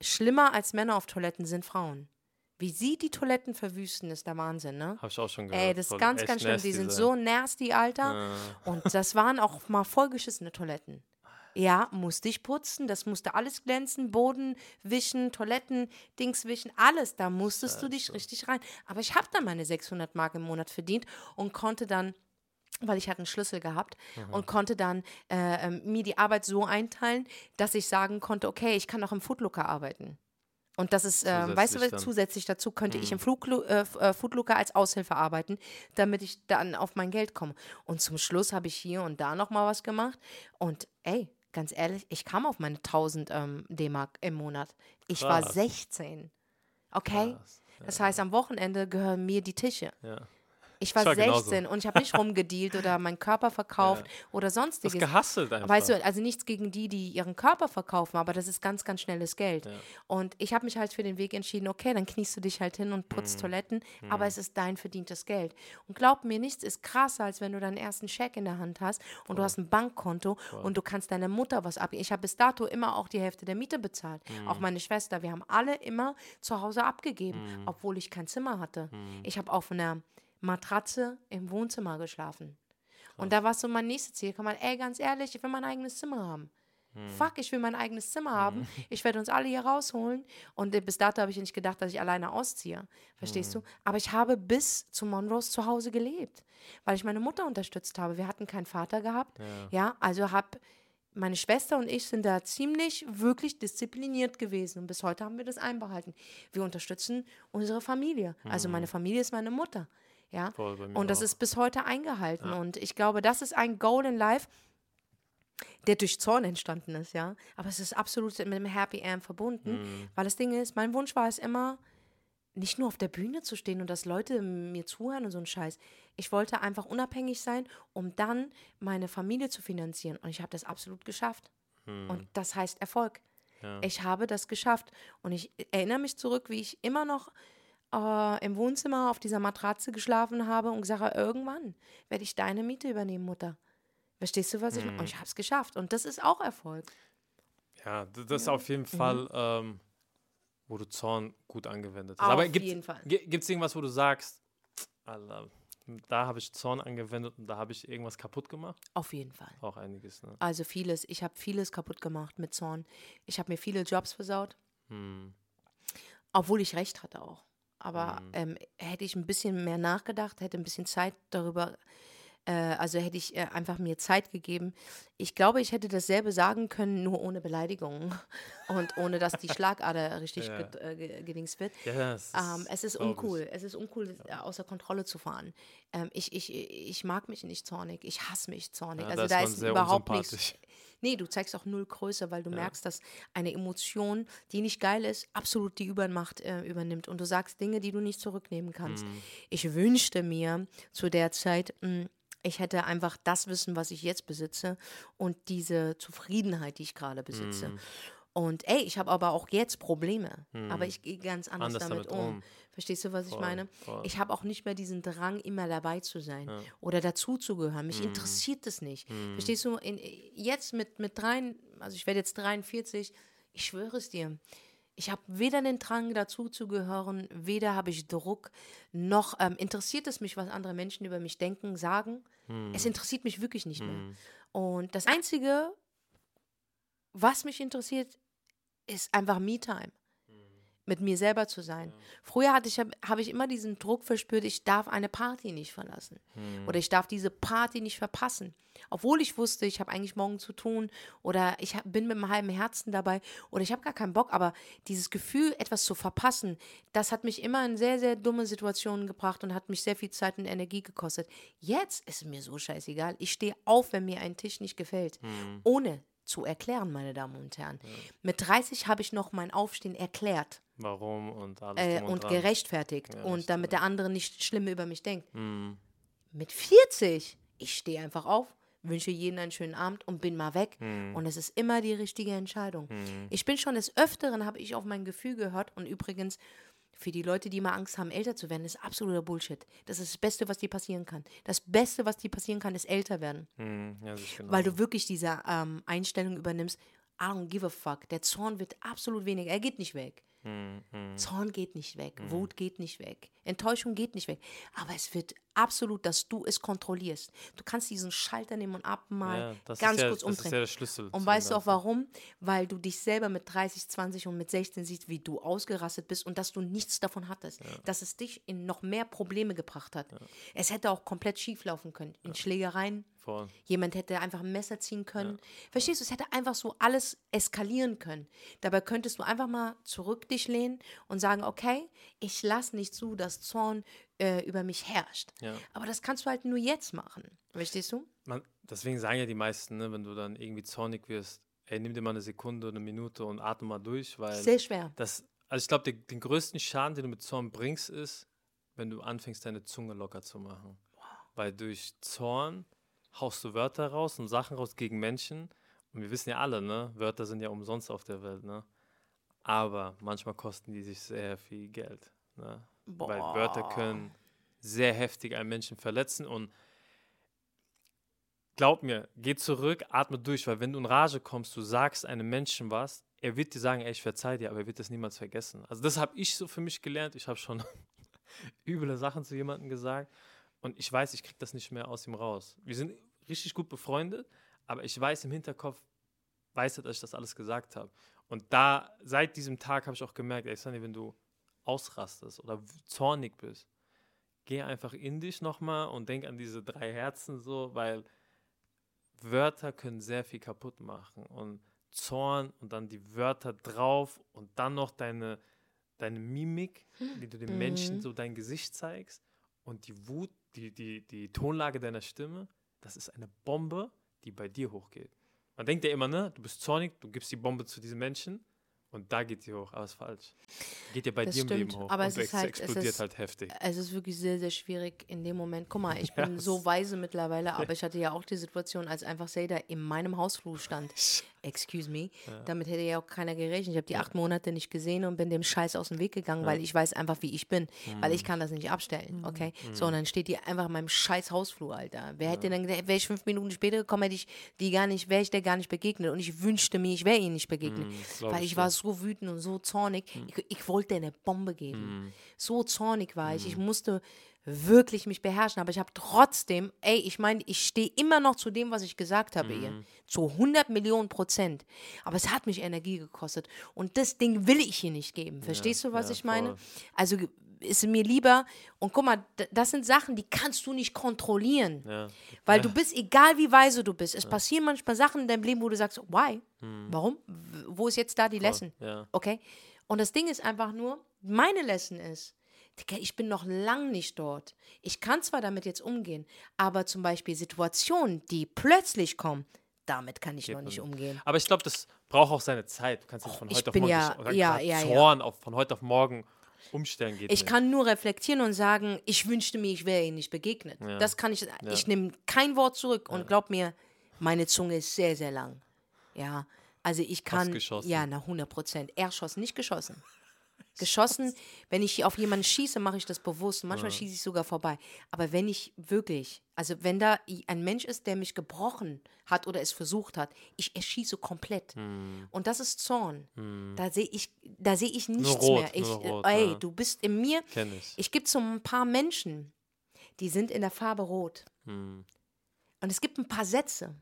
schlimmer als Männer auf Toiletten sind Frauen. Wie sie die Toiletten verwüsten, ist der Wahnsinn, ne? Hab ich auch schon gehört. Ey, das ist ganz, ganz schlimm. Die sind sein. so nasty, Alter. Ja. Und das waren auch mal vollgeschissene Toiletten. Ja, musste ich putzen, das musste alles glänzen, Boden wischen, Toiletten, Dings wischen, alles. Da musstest du dich richtig rein. Aber ich habe dann meine 600 Mark im Monat verdient und konnte dann weil ich hatte einen Schlüssel gehabt und konnte dann äh, ähm, mir die Arbeit so einteilen, dass ich sagen konnte, okay, ich kann auch im Footlooker arbeiten. Und das ist, äh, weißt du, dann. zusätzlich dazu könnte ich im Fluglu äh, äh, Footlooker als Aushilfe arbeiten, damit ich dann auf mein Geld komme. Und zum Schluss habe ich hier und da noch mal was gemacht. Und ey, ganz ehrlich, ich kam auf meine 1000 ähm, D-Mark im Monat. Ich war Krass. 16. Okay? Krass. Das heißt, am Wochenende gehören mir die Tische. Ja. Ich war, war genauso. 16 und ich habe nicht rumgedealt oder meinen Körper verkauft oder Du hast sonstiges. gehasselt einfach. Weißt du, also nichts gegen die, die ihren Körper verkaufen, aber das ist ganz, ganz schnelles Geld. Ja. Und ich habe mich halt für den Weg entschieden, okay, dann kniest du dich halt hin und Mhm. putzt Toiletten, aber es ist dein verdientes Geld. Und glaub mir, nichts ist krasser, als wenn du deinen ersten Scheck in der Hand hast und du hast ein Bankkonto und du kannst deiner Mutter was abgeben. Ich habe bis dato immer auch die Hälfte der Miete bezahlt. Mhm. Auch meine Schwester. Wir haben alle immer zu Hause abgegeben, Mhm. obwohl ich kein Zimmer hatte. Ich habe auf einer Matratze im Wohnzimmer geschlafen. Und da war so mein nächstes Ziel. Komm mal, ey, ganz ehrlich, ich will mein eigenes Zimmer haben. Fuck, ich will mein eigenes Zimmer haben. Ich werde uns alle hier rausholen. Und äh, bis dato habe ich nicht gedacht, dass ich alleine ausziehe. Verstehst du? Aber ich habe bis zu Monrose zu Hause gelebt, weil ich meine Mutter unterstützt habe. Wir hatten keinen Vater gehabt. Ja, also habe meine Schwester und ich sind da ziemlich wirklich diszipliniert gewesen. Und bis heute haben wir das einbehalten. Wir unterstützen unsere Familie. Also meine Familie ist meine Mutter. Ja. Voll, Und das auch. ist bis heute eingehalten. Und ich glaube, das ist ein Goal in Life, der durch Zorn entstanden ist, ja. Aber es ist absolut mit einem Happy End verbunden, Mhm. weil das Ding ist, mein Wunsch war es immer, nicht nur auf der Bühne zu stehen und dass Leute mir zuhören und so ein Scheiß. Ich wollte einfach unabhängig sein, um dann meine Familie zu finanzieren. Und ich habe das absolut geschafft. Und das heißt Erfolg. Ja. Ich habe das geschafft. Und ich erinnere mich zurück, wie ich immer noch äh, im Wohnzimmer auf dieser Matratze geschlafen habe und gesagt habe, irgendwann werde ich deine Miete übernehmen, Mutter. Verstehst du, was ich Mhm. meine? Und ich habe es geschafft. Und das ist auch Erfolg. Ja, das ist auf jeden Mhm. Fall, ähm, wo du Zorn gut angewendet hast. Auf Aber gibt jeden Fall. es irgendwas, wo du sagst, Alter, da habe ich Zorn angewendet und da habe ich irgendwas kaputt gemacht? Auf jeden Fall. Auch einiges, ne? Also vieles. Ich habe vieles kaputt gemacht mit Zorn. Ich habe mir viele Jobs versaut, Hm. obwohl ich recht hatte auch. Aber Mhm. ähm, hätte ich ein bisschen mehr nachgedacht, hätte ein bisschen Zeit darüber, äh, also hätte ich äh, einfach mir Zeit gegeben. Ich glaube, ich hätte dasselbe sagen können, nur ohne Beleidigungen und ohne, dass die Schlagader richtig Ja. äh, ge- gedings wird. Ja, es ist, Ähm, es ist ich. uncool. Es ist uncool, äh, außer Kontrolle zu fahren. Ähm, ich, ich, ich mag mich nicht zornig. Ich hasse mich zornig. Ja, also da ist ist, überhaupt nichts. Nee, du zeigst auch null Größe, weil du merkst, dass eine Emotion, die nicht geil ist, absolut die Übermacht äh, übernimmt. Und du sagst Dinge, die du nicht zurücknehmen kannst. Mhm. Ich wünschte mir zu der Zeit, mh, ich hätte einfach das Wissen, was ich jetzt besitze und diese Zufriedenheit, die ich gerade besitze. Mhm. Und ey, ich habe aber auch jetzt Probleme. Aber ich gehe ganz anders, Anders damit, damit um. um. Verstehst du, was ich Voll, meine? voll. Ich habe auch nicht mehr diesen Drang, immer dabei zu sein oder dazuzugehören. Mich interessiert es nicht. Verstehst du? In, jetzt mit, mit drei, also ich werde jetzt 43, ich schwöre es dir. Ich habe weder den Drang dazuzugehören, weder habe ich Druck, noch ähm, interessiert es mich, was andere Menschen über mich denken, sagen. Es interessiert mich wirklich nicht mehr. Und das Einzige, was mich interessiert, ist einfach Me-Time. Mit mir selber zu sein. Früher hatte ich, habe hab ich immer diesen Druck verspürt, ich darf eine Party nicht verlassen. Oder ich darf diese Party nicht verpassen. Obwohl ich wusste, ich habe eigentlich morgen zu tun oder ich hab, bin mit einem halben Herzen dabei oder ich habe gar keinen Bock. Aber dieses Gefühl, etwas zu verpassen, das hat mich immer in sehr, sehr dumme Situationen gebracht und hat mich sehr viel Zeit und Energie gekostet. Jetzt ist es mir so scheißegal. Ich stehe auf, wenn mir ein Tisch nicht gefällt. Ohne zu erklären, meine Damen und Herren. Mit 30 habe ich noch mein Aufstehen erklärt Warum und alles äh, und dran. gerechtfertigt Ja, und damit der andere nicht schlimm über mich denkt. Hm. Mit 40, ich stehe einfach auf, wünsche jedem einen schönen Abend und bin mal weg. Hm. Und es ist immer die richtige Entscheidung. Ich bin schon des Öfteren, habe ich auf mein Gefühl gehört. Und übrigens, für die Leute, die mal Angst haben, älter zu werden, ist absoluter Bullshit. Das ist das Beste, was dir passieren kann. Das Beste, was dir passieren kann, ist älter werden. Hm. Ja, genau. Weil du wirklich diese ähm, Einstellung übernimmst, I don't give a fuck. Der Zorn wird absolut weniger. Er geht nicht weg. Mhm. Zorn geht nicht weg, Wut geht nicht weg, Enttäuschung geht nicht weg. Aber es wird absolut, dass du es kontrollierst. Du kannst diesen Schalter nehmen und abmal Ja, ganz ist ja, kurz das ist umdrehen. ja der Schlüssel. Und weißt du auch warum? Weil du dich selber mit 30, 20 und mit 16 siehst, wie du ausgerastet bist und dass du nichts davon hattest. Dass es dich in noch mehr Probleme gebracht hat. Es hätte auch komplett schief laufen können. In Schlägereien. Voll. Jemand hätte einfach ein Messer ziehen können. Verstehst du? Es hätte einfach so alles eskalieren können. Dabei könntest du einfach mal zurück dich lehnen und sagen, okay, ich lasse nicht zu, dass Zorn äh, über mich herrscht. Ja. Aber das kannst du halt nur jetzt machen. Verstehst du? Man, deswegen sagen ja die meisten, ne, wenn du dann irgendwie zornig wirst, ey, nimm dir mal eine Sekunde oder eine Minute und atme mal durch, weil Sehr schwer. das, also ich glaube, den, größten Schaden, den du mit Zorn bringst, ist, wenn du anfängst, deine Zunge locker zu machen. Weil durch Zorn haust du Wörter raus und Sachen raus gegen Menschen. Und wir wissen ja alle, ne, Wörter sind ja umsonst auf der Welt, ne? Aber manchmal kosten die sich sehr viel Geld. Ne? Weil Wörter können sehr heftig einen Menschen verletzen und glaub mir, geh zurück, atme durch, weil wenn du in Rage kommst, du sagst einem Menschen was, er wird dir sagen, ey, ich verzeih dir, aber er wird das niemals vergessen. Also das habe ich so für mich gelernt. Ich habe schon üble Sachen zu jemandem gesagt und ich weiß, ich kriege das nicht mehr aus ihm raus. Wir sind richtig gut befreundet, aber ich weiß im Hinterkopf, weiß er, dass ich das alles gesagt habe. Und da, seit diesem Tag habe ich auch gemerkt, ey, Sunny, wenn du ausrastest oder zornig bist, geh einfach in dich nochmal und denk an diese drei Herzen so, weil Wörter können sehr viel kaputt machen. Und Zorn und dann die Wörter drauf und dann noch deine, deine Mimik, wie du den Menschen so dein Gesicht zeigst und die Wut, die, die, die Tonlage deiner Stimme, das ist eine Bombe, die bei dir hochgeht. Man denkt ja immer, ne, du bist zornig, du gibst die Bombe zu diesem Menschen und da geht sie hoch, aber es ist falsch. Geht ja bei Das dir im stimmt, Leben hoch aber es ist halt- es explodiert ist- halt heftig. Es ist wirklich sehr, sehr schwierig in dem Moment. Guck mal, ich bin es- so weise mittlerweile, aber ich hatte ja auch die Situation, als einfach Seda in meinem Hausflur stand. Excuse me. Damit hätte ja auch keiner gerechnet. Ich habe die acht Monate nicht gesehen und bin dem Scheiß aus dem Weg gegangen, weil ich weiß einfach, wie ich bin. Weil ich kann das nicht abstellen, okay? So, und dann steht die einfach in meinem scheiß Hausflur, Alter. Wer hätte denn gedacht, wäre ich fünf Minuten später gekommen, hätte ich die gar nicht, wäre ich der gar nicht begegnet. Und ich wünschte mir, ich wäre ihnen nicht begegnet. glaub weil ich ich war so wütend und so zornig. Ich, ich wollte eine Bombe geben. So zornig war ich. Ich musste wirklich mich beherrschen, aber ich habe trotzdem, ey, ich meine, ich stehe immer noch zu dem, was ich gesagt habe ihr. Zu 100 Millionen Prozent. Aber es hat mich Energie gekostet. Und das Ding will ich ihr nicht geben. Verstehst du, was ja, ich meine? voll. Also ist mir lieber, und guck mal, das sind Sachen, die kannst du nicht kontrollieren. Ja. Weil du bist, egal wie weise du bist, es passieren manchmal Sachen in deinem Leben, wo du sagst, why? Warum? W- Wo ist jetzt da die Lesson? ja. Okay? Und das Ding ist einfach nur, meine Lesson ist, ich bin noch lang nicht dort. Ich kann zwar damit jetzt umgehen, aber zum Beispiel Situationen, die plötzlich kommen, damit kann ich noch nicht umgehen. Aber ich glaube, das braucht auch seine Zeit. Du kannst nicht von ich heute auf morgen ja- oder ja, ja, ja. Zorn auf, von heute auf morgen umstellen geht. Ich nicht. kann nur reflektieren und sagen, ich wünschte mir, ich wäre ihnen nicht begegnet. Das kann ich, ich nehme kein Wort zurück und glaub mir, meine Zunge ist sehr, sehr lang. Ja, also ich kann, geschossen. ja, na 100 Prozent. Er schoss, nicht geschossen. Geschossen, wenn ich auf jemanden schieße, mache ich das bewusst. Manchmal schieße ich sogar vorbei. Aber wenn ich wirklich, also wenn da ein Mensch ist, der mich gebrochen hat oder es versucht hat, ich erschieße komplett. Hm. Und das ist Zorn. Da sehe ich, da sehe ich nichts rot, mehr. Ich, rot, ey, ja. du bist in mir. Kenn ich. Ich gibt so ein paar Menschen, die sind in der Farbe rot. Hm. Und es gibt ein paar Sätze,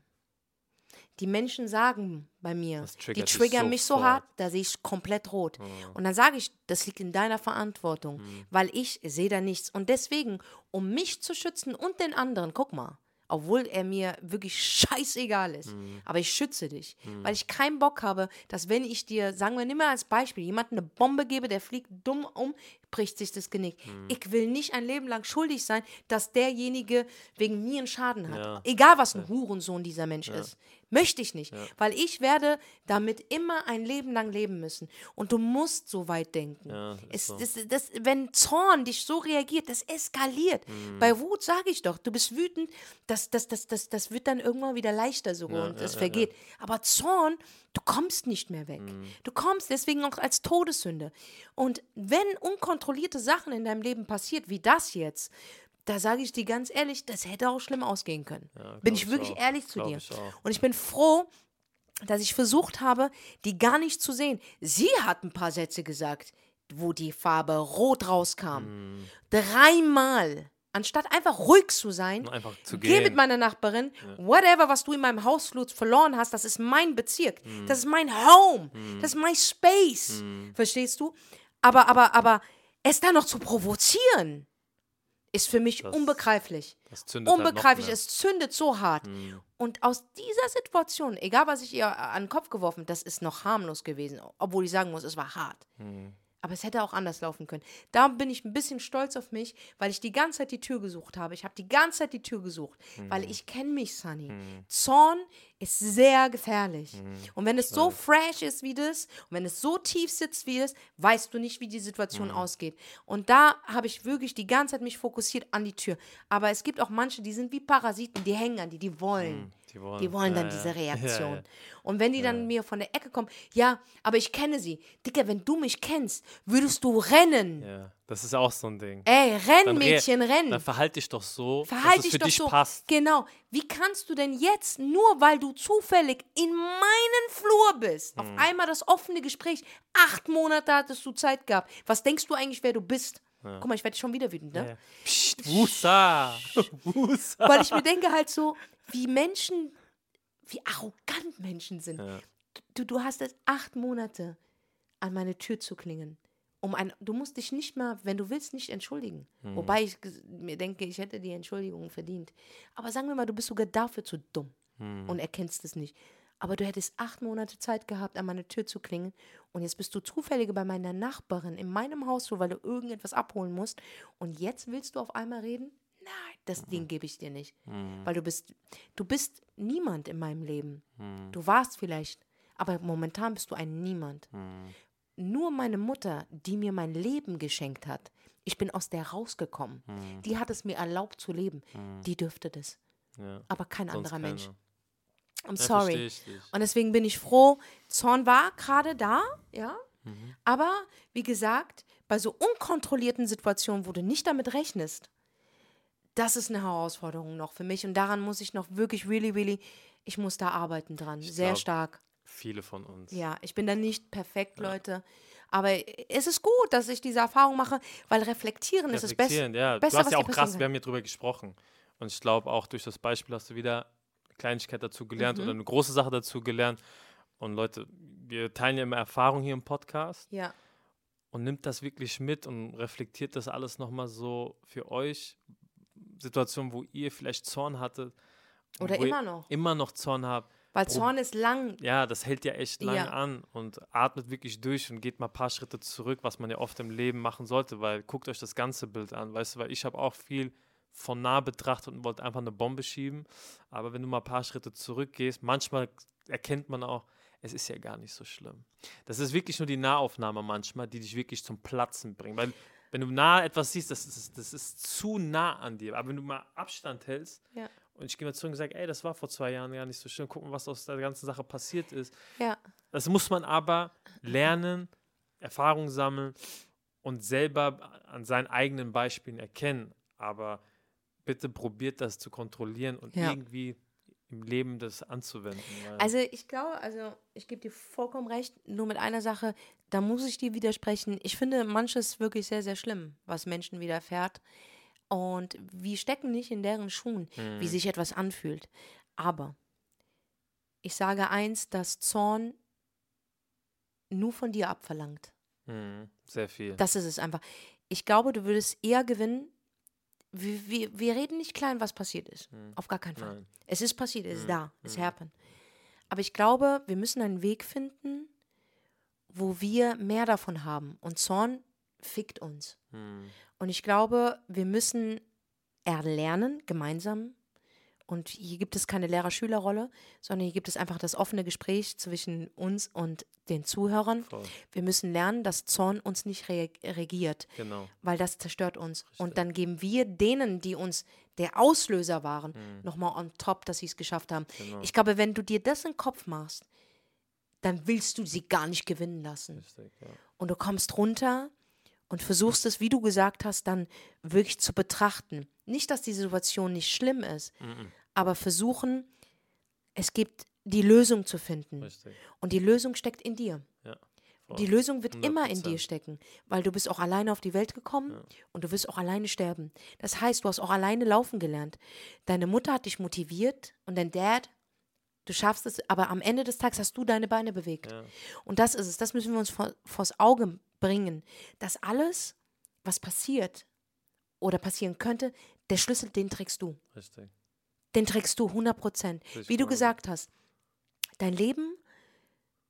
die Menschen sagen bei mir, die triggern mich so hart, da sehe ich komplett rot. Und dann sage ich, das liegt in deiner Verantwortung, weil ich sehe da nichts. Und deswegen, um mich zu schützen und den anderen, guck mal, obwohl er mir wirklich scheißegal ist, aber ich schütze dich, weil ich keinen Bock habe, dass wenn ich dir, sagen wir, nimm mal als Beispiel, jemanden eine Bombe gebe, der fliegt dumm um, bricht sich das Genick. Ich will nicht ein Leben lang schuldig sein, dass derjenige wegen mir einen Schaden hat. Ja. Egal, was ein Hurensohn dieser Mensch ist. Möchte ich nicht. Weil ich werde damit immer ein Leben lang leben müssen. Und du musst so weit denken. Ja, es, so. das, das, wenn Zorn dich so reagiert, das eskaliert. Mhm. Bei Wut sage ich doch, du bist wütend, das, das, das, das, das wird dann irgendwann wieder leichter so Ja, und ja, es ja, vergeht. Aber Zorn, du kommst nicht mehr weg. Mhm. Du kommst deswegen auch als Todessünde. Und wenn unkontrollierte Sachen in deinem Leben passiert, wie das jetzt, da sage ich dir ganz ehrlich, das hätte auch schlimm ausgehen können. Ja, bin ich ich wirklich auch. ehrlich zu Glaub dir. ich. Und ich bin froh, dass ich versucht habe, die gar nicht zu sehen. Sie hat ein paar Sätze gesagt, wo die Farbe rot rauskam. Mhm. Dreimal. Anstatt einfach ruhig zu sein, Einfach zu geh mit meiner Nachbarin, whatever, was du in meinem Hausflur verloren hast, das ist mein Bezirk, das ist mein Home, das ist mein Space. Verstehst du? Aber, aber, aber es dann noch zu provozieren, ist für mich Das- unbegreiflich. Das halt Unbegreiflich, mehr. es zündet so hart. Mhm. Und aus dieser Situation, egal was ich ihr an den Kopf geworfen, das ist noch harmlos gewesen, obwohl ich sagen muss, es war hart. Mhm. Aber es hätte auch anders laufen können. Da bin ich ein bisschen stolz auf mich, weil ich die ganze Zeit die Tür gesucht habe. Ich habe die ganze Zeit die Tür gesucht, weil ich kenne mich, Sunny. Zorn ist sehr gefährlich. Und wenn es so fresh ist wie das, und wenn es so tief sitzt wie das, weißt du nicht, wie die Situation ausgeht. Und da habe ich wirklich die ganze Zeit mich fokussiert an die Tür. Aber es gibt auch manche, die sind wie Parasiten, die hängen an die, die wollen. Die wollen, Die wollen dann ja. diese Reaktion. Ja, ja. Und wenn die dann mir von der Ecke kommen, ja, aber ich kenne sie. Dicker, wenn du mich kennst, würdest du rennen. Ja, das ist auch so ein Ding. Ey, renn, Dann re- Mädchen, renn. Dann verhalte dich doch so, Verhalte dass es dich für doch dich so. passt. Genau. Wie kannst du denn jetzt, nur weil du zufällig in meinen Flur bist, Hm. auf einmal das offene Gespräch, acht Monate hattest du Zeit gehabt. Was denkst du eigentlich, wer du bist? Guck mal, ich werde schon wieder wütend, ne? Ja, ja. Psst, Wusa. Wusa. Weil ich mir denke halt so, wie Menschen, wie arrogant Menschen sind. Ja. Du, du hast es acht Monate an meine Tür zu klingen. Um ein, du musst dich nicht mal, wenn du willst, nicht entschuldigen. Hm. Wobei ich mir denke, ich hätte die Entschuldigung verdient. Aber sagen wir mal, du bist sogar dafür zu dumm Hm. und erkennst es nicht. Aber du hättest acht Monate Zeit gehabt, an meine Tür zu klingen. Und jetzt bist du zufällig bei meiner Nachbarin in meinem Haus, weil du irgendetwas abholen musst. Und jetzt willst du auf einmal reden? Nein, das Mhm. Ding gebe ich dir nicht. Hm. Weil du bist, du bist niemand in meinem Leben. Du warst vielleicht, aber momentan bist du ein Niemand. Hm. Nur meine Mutter, die mir mein Leben geschenkt hat, ich bin aus der rausgekommen. Hm. Die hat es mir erlaubt zu leben. Die dürfte das. Ja. Aber kein Sonst anderer Mensch. I'm Ja, sorry. ich. Und deswegen bin ich froh, Zorn war gerade da, ja. Mhm. Aber wie gesagt, bei so unkontrollierten Situationen, wo du nicht damit rechnest, das ist eine Herausforderung noch für mich. Und daran muss ich noch wirklich, really, really, ich muss da arbeiten dran. Sehr glaub, stark. Viele von uns. Ja, ich bin da nicht perfekt, Leute. Aber es ist gut, dass ich diese Erfahrung mache, weil reflektieren ist das Beste. Reflektieren, ja. Beste, du hast ja auch krass, wir haben hier drüber gesprochen. Und ich glaube, auch durch das Beispiel hast du wieder Kleinigkeit dazu gelernt Mhm. oder eine große Sache dazu gelernt. Und Leute, wir teilen ja immer Erfahrung hier im Podcast Ja, und nimmt das wirklich mit und reflektiert das alles nochmal so für euch. Situationen, wo ihr vielleicht Zorn hattet. Oder immer noch. Immer noch Zorn habt. weil Zorn ist lang. Ja, das hält ja echt lange Ja. an und atmet wirklich durch und geht mal ein paar Schritte zurück, was man ja oft im Leben machen sollte, weil guckt euch das ganze Bild an, weißt du, weil ich habe auch viel von nah betrachtet und wollte einfach eine Bombe schieben, aber wenn du mal ein paar Schritte zurückgehst, manchmal erkennt man auch, es ist ja gar nicht so schlimm. Das ist wirklich nur die Nahaufnahme manchmal, die dich wirklich zum Platzen bringt, weil wenn du nah etwas siehst, das ist, das ist zu nah an dir, aber wenn du mal Abstand hältst, Ja. und ich gehe mal zurück und sage, ey, das war vor zwei Jahren gar nicht so schlimm. Gucken, was aus der ganzen Sache passiert ist. Ja. Das muss man aber lernen, Erfahrung sammeln und selber an seinen eigenen Beispielen erkennen. Aber bitte probiert das zu kontrollieren und Ja. irgendwie im Leben das anzuwenden. Also ich glaube, also ich gebe dir vollkommen recht, nur mit einer Sache, da muss ich dir widersprechen. Ich finde manches wirklich sehr, sehr schlimm, was Menschen widerfährt. Und wir stecken nicht in deren Schuhen, wie sich etwas anfühlt. Aber ich sage eins, dass Zorn nur von dir abverlangt. Mhm, sehr viel. Das ist es einfach. Ich glaube, du würdest eher gewinnen. Wir, wir, wir reden nicht klein, was passiert ist. Auf gar keinen Fall. Hm. Nein. Es ist passiert, es ist da, es happened. Aber ich glaube, wir müssen einen Weg finden, wo wir mehr davon haben. Und Zorn fickt uns. Mhm. Und ich glaube, wir müssen erlernen, gemeinsam. Und hier gibt es keine Lehrer-Schüler-Rolle, sondern hier gibt es einfach das offene Gespräch zwischen uns und den Zuhörern. Voll. Wir müssen lernen, dass Zorn uns nicht re regiert, Genau. weil das zerstört uns. Und dann geben wir denen, die uns der Auslöser waren, Mhm. nochmal on top, dass sie es geschafft haben. Genau. Ich glaube, wenn du dir das in den Kopf machst, dann willst du sie gar nicht gewinnen lassen. Richtig, ja. Und du kommst runter und versuchst es, wie du gesagt hast, dann wirklich zu betrachten. Nicht, dass die Situation nicht schlimm ist, Mhm. aber versuchen, es gibt die Lösung zu finden. Richtig. Und die Lösung steckt in dir. Ja. Die Lösung wird immer in dir 100%. stecken, weil du bist auch alleine auf die Welt gekommen und du wirst auch alleine sterben. Das heißt, du hast auch alleine laufen gelernt. Deine Mutter hat dich motiviert und dein Dad, du schaffst es, aber am Ende des Tages hast du deine Beine bewegt. Ja. Und das ist es, das müssen wir uns vor, vors Auge bringen, dass alles, was passiert oder passieren könnte, der Schlüssel, den trägst du. Richtig. Den trägst du 100 Prozent. Wie du gesagt hast, dein Leben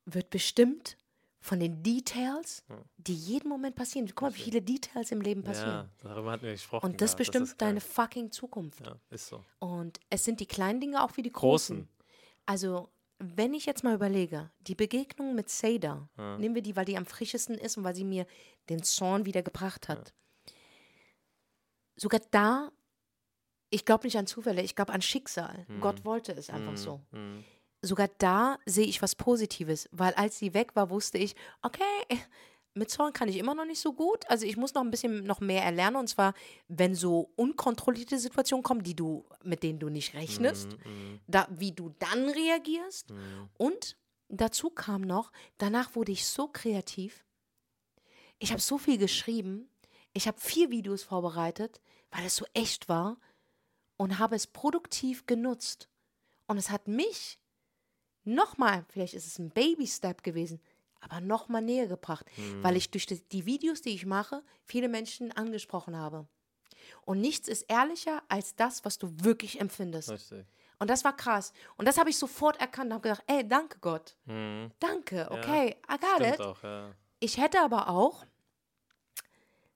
wird bestimmt von den Details, die jeden Moment passieren. Guck mal, wie viele Details im Leben passieren. Ja, darüber hatten wir gesprochen. Und das gehabt. bestimmt geil. deine fucking Zukunft. Ja, ist so. Und es sind die kleinen Dinge auch wie die großen. Großen. Also, wenn ich jetzt mal überlege, die Begegnung mit Seda, nehmen wir die, weil die am frischesten ist und weil sie mir den Zorn wieder gebracht hat. Sogar da, ich glaube nicht an Zufälle, ich glaube an Schicksal. Gott wollte es einfach so. Mhm. Sogar da sehe ich was Positives, weil als sie weg war, wusste ich, okay, mit Zorn kann ich immer noch nicht so gut. Also ich muss noch ein bisschen noch mehr erlernen. Und zwar, wenn so unkontrollierte Situationen kommen, die du, mit denen du nicht rechnest, Mhm. da, wie du dann reagierst. Und dazu kam noch, danach wurde ich so kreativ. Ich habe so viel geschrieben. Ich habe vier Videos vorbereitet, weil es so echt war und habe es produktiv genutzt. Und es hat mich nochmal, vielleicht ist es ein Baby-Step gewesen, aber nochmal näher gebracht, weil ich durch die, Videos, die ich mache, viele Menschen angesprochen habe. Und nichts ist ehrlicher als das, was du wirklich empfindest. Richtig. Und das war krass. Und das habe ich sofort erkannt und habe gedacht, ey, danke Gott. Mhm. Danke, okay, I got it. auch, ja. Ich hätte aber auch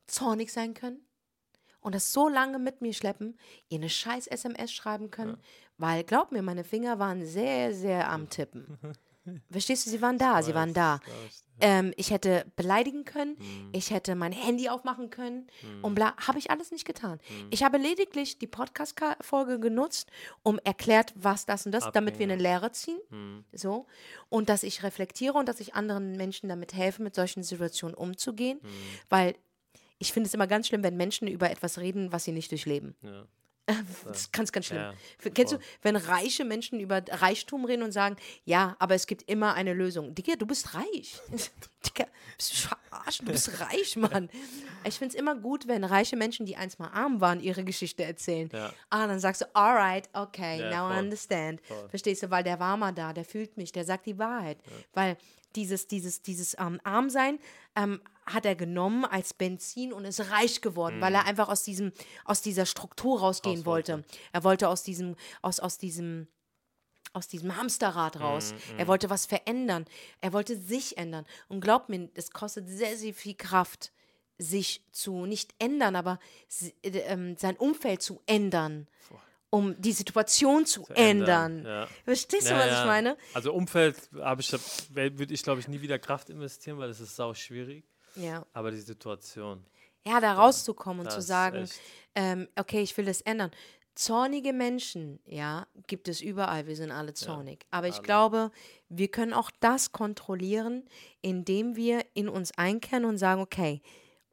zornig sein können und das so lange mit mir schleppen, ihr eine scheiß SMS schreiben können, weil glaub mir, meine Finger waren sehr, sehr am Tippen. Verstehst du, sie waren da, sie waren da. Ähm, ich hätte beleidigen können, Mhm. ich hätte mein Handy aufmachen können und bla, habe ich alles nicht getan. Mhm. Ich habe lediglich die Podcast-Folge genutzt, um erklärt, was das und das, damit wir eine Lehre ziehen. Mhm. So. Und dass ich reflektiere und dass ich anderen Menschen damit helfe, mit solchen Situationen umzugehen. Mhm. Weil ich finde es immer ganz schlimm, wenn Menschen über etwas reden, was sie nicht durchleben. Ja. Das ist ganz, ganz schlimm. Ja, Kennst du, wenn reiche Menschen über Reichtum reden und sagen, ja, aber es gibt immer eine Lösung. Digga, du bist reich. Digga, bist du verarscht? Du bist reich, Mann. Ich finde es immer gut, wenn reiche Menschen, die einst mal arm waren, ihre Geschichte erzählen. Ja. Ah, dann sagst du, alright, okay, Ja, now I voll. understand. Voll. Verstehst du, weil der war mal da, der fühlt mich, der sagt die Wahrheit. Weil dieses, dieses, dieses ähm, Armsein ähm, hat er genommen als Benzin und ist reich geworden, weil er einfach aus diesem, aus dieser Struktur rausgehen Mhm. Raus wollte. wollte. Er wollte aus diesem, aus, aus diesem, aus diesem Hamsterrad raus. Er wollte was verändern. Er wollte sich ändern. Und glaubt mir, es kostet sehr, sehr viel Kraft, sich zu nicht ändern, aber äh, ähm, sein Umfeld zu ändern, um die Situation zu, ändern. Ja. Verstehst du, Ja, was ja. ich meine? Also Umfeld habe ich, würde ich glaube ich nie wieder Kraft investieren, weil es ist sau schwierig. Ja. Aber die Situation. Ja, da rauszukommen und zu sagen, ähm, okay, ich will das ändern. Zornige Menschen, ja, gibt es überall. Wir sind alle zornig. Aber ich glaube, wir können auch das kontrollieren, indem wir in uns einkehren und sagen, okay,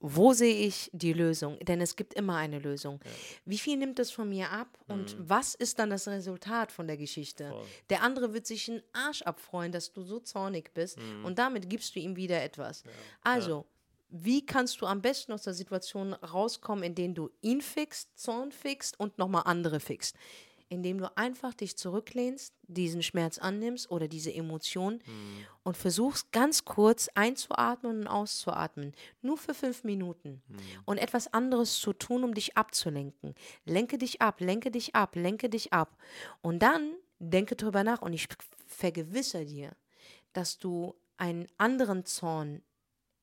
wo sehe ich die Lösung? Denn es gibt immer eine Lösung. Wie viel nimmt das von mir ab und was ist dann das Resultat von der Geschichte? Mhm. Voll. Der andere wird sich einen Arsch abfreuen, dass du so zornig bist Mhm. und damit gibst du ihm wieder etwas. Also, wie kannst du am besten aus der Situation rauskommen, indem du ihn fixst, Zorn fixst und nochmal andere fixst? Indem du einfach dich zurücklehnst, diesen Schmerz annimmst oder diese Emotion und versuchst ganz kurz einzuatmen und auszuatmen. Nur für fünf Minuten. Und etwas anderes zu tun, um dich abzulenken. Lenke dich ab, lenke dich ab, lenke dich ab. Und dann denke drüber nach und ich vergewissere dir, dass du einen anderen Zorn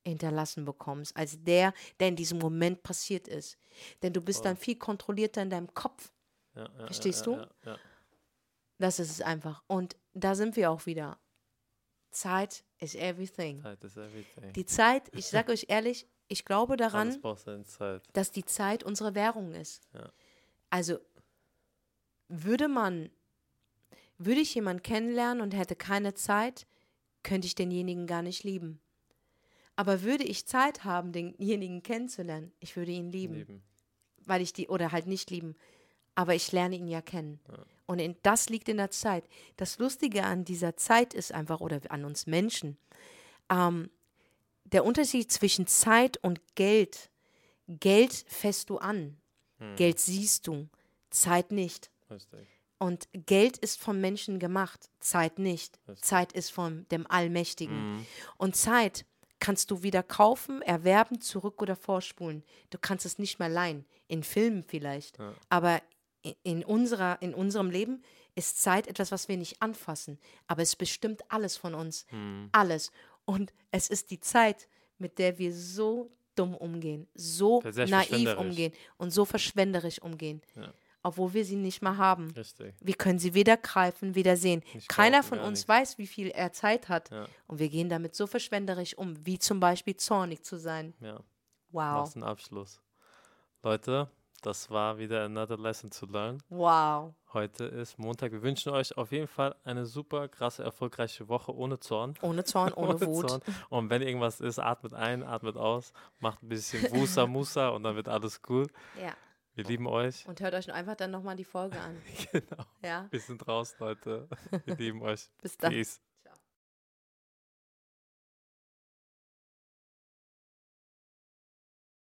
hinterlassen bekommst, als der, der in diesem Moment passiert ist. Denn du bist dann viel kontrollierter in deinem Kopf. Ja, ja, Verstehst du? Das ist es einfach. Und da sind wir auch wieder. Zeit is everything. Zeit ist everything. Die Zeit, ich sage euch ehrlich, ich glaube daran, dass die Zeit unsere Währung ist. Also würde man, würde ich jemanden kennenlernen und hätte keine Zeit, könnte ich denjenigen gar nicht lieben. Aber würde ich Zeit haben, denjenigen kennenzulernen, ich würde ihn lieben, Leben. weil ich die, oder halt nicht lieben, aber ich lerne ihn ja kennen. Und in, das liegt in der Zeit. Das Lustige an dieser Zeit ist einfach, oder an uns Menschen, ähm, der Unterschied zwischen Zeit und Geld. Geld fässt du an, Geld siehst du, Zeit nicht. Richtig. Und Geld ist vom Menschen gemacht, Zeit nicht. Zeit ist von dem Allmächtigen. Mhm. Und Zeit kannst du wieder kaufen, erwerben, zurück oder vorspulen. Du kannst es nicht mehr leihen. In Filmen vielleicht. Aber i- in, unserer, in unserem Leben ist Zeit etwas, was wir nicht anfassen. Aber es bestimmt alles von uns. Mhm. Alles. Und es ist die Zeit, mit der wir so dumm umgehen, so naiv umgehen und so verschwenderisch umgehen. Ja. Obwohl wir sie nicht mehr haben. Richtig. Wir können sie weder greifen, weder sehen. Nicht Keiner von uns nichts. weiß, wie viel er Zeit hat. Ja. Und wir gehen damit so verschwenderisch um, wie zum Beispiel zornig zu sein. Ja. Wow. Mach's einen Abschluss. Leute, das war wieder another lesson to learn. Wow. Heute ist Montag. Wir wünschen euch auf jeden Fall eine super krasse, erfolgreiche Woche ohne Zorn. Ohne Zorn, ohne Wut. Zorn. Und wenn irgendwas ist, atmet ein, atmet aus, macht ein bisschen Wusa Musa und dann wird alles cool. Ja. Wir lieben euch. Und hört euch einfach dann nochmal die Folge an. Genau. Ja. Wir sind raus, Leute. Wir lieben euch. Bis dann. Peace.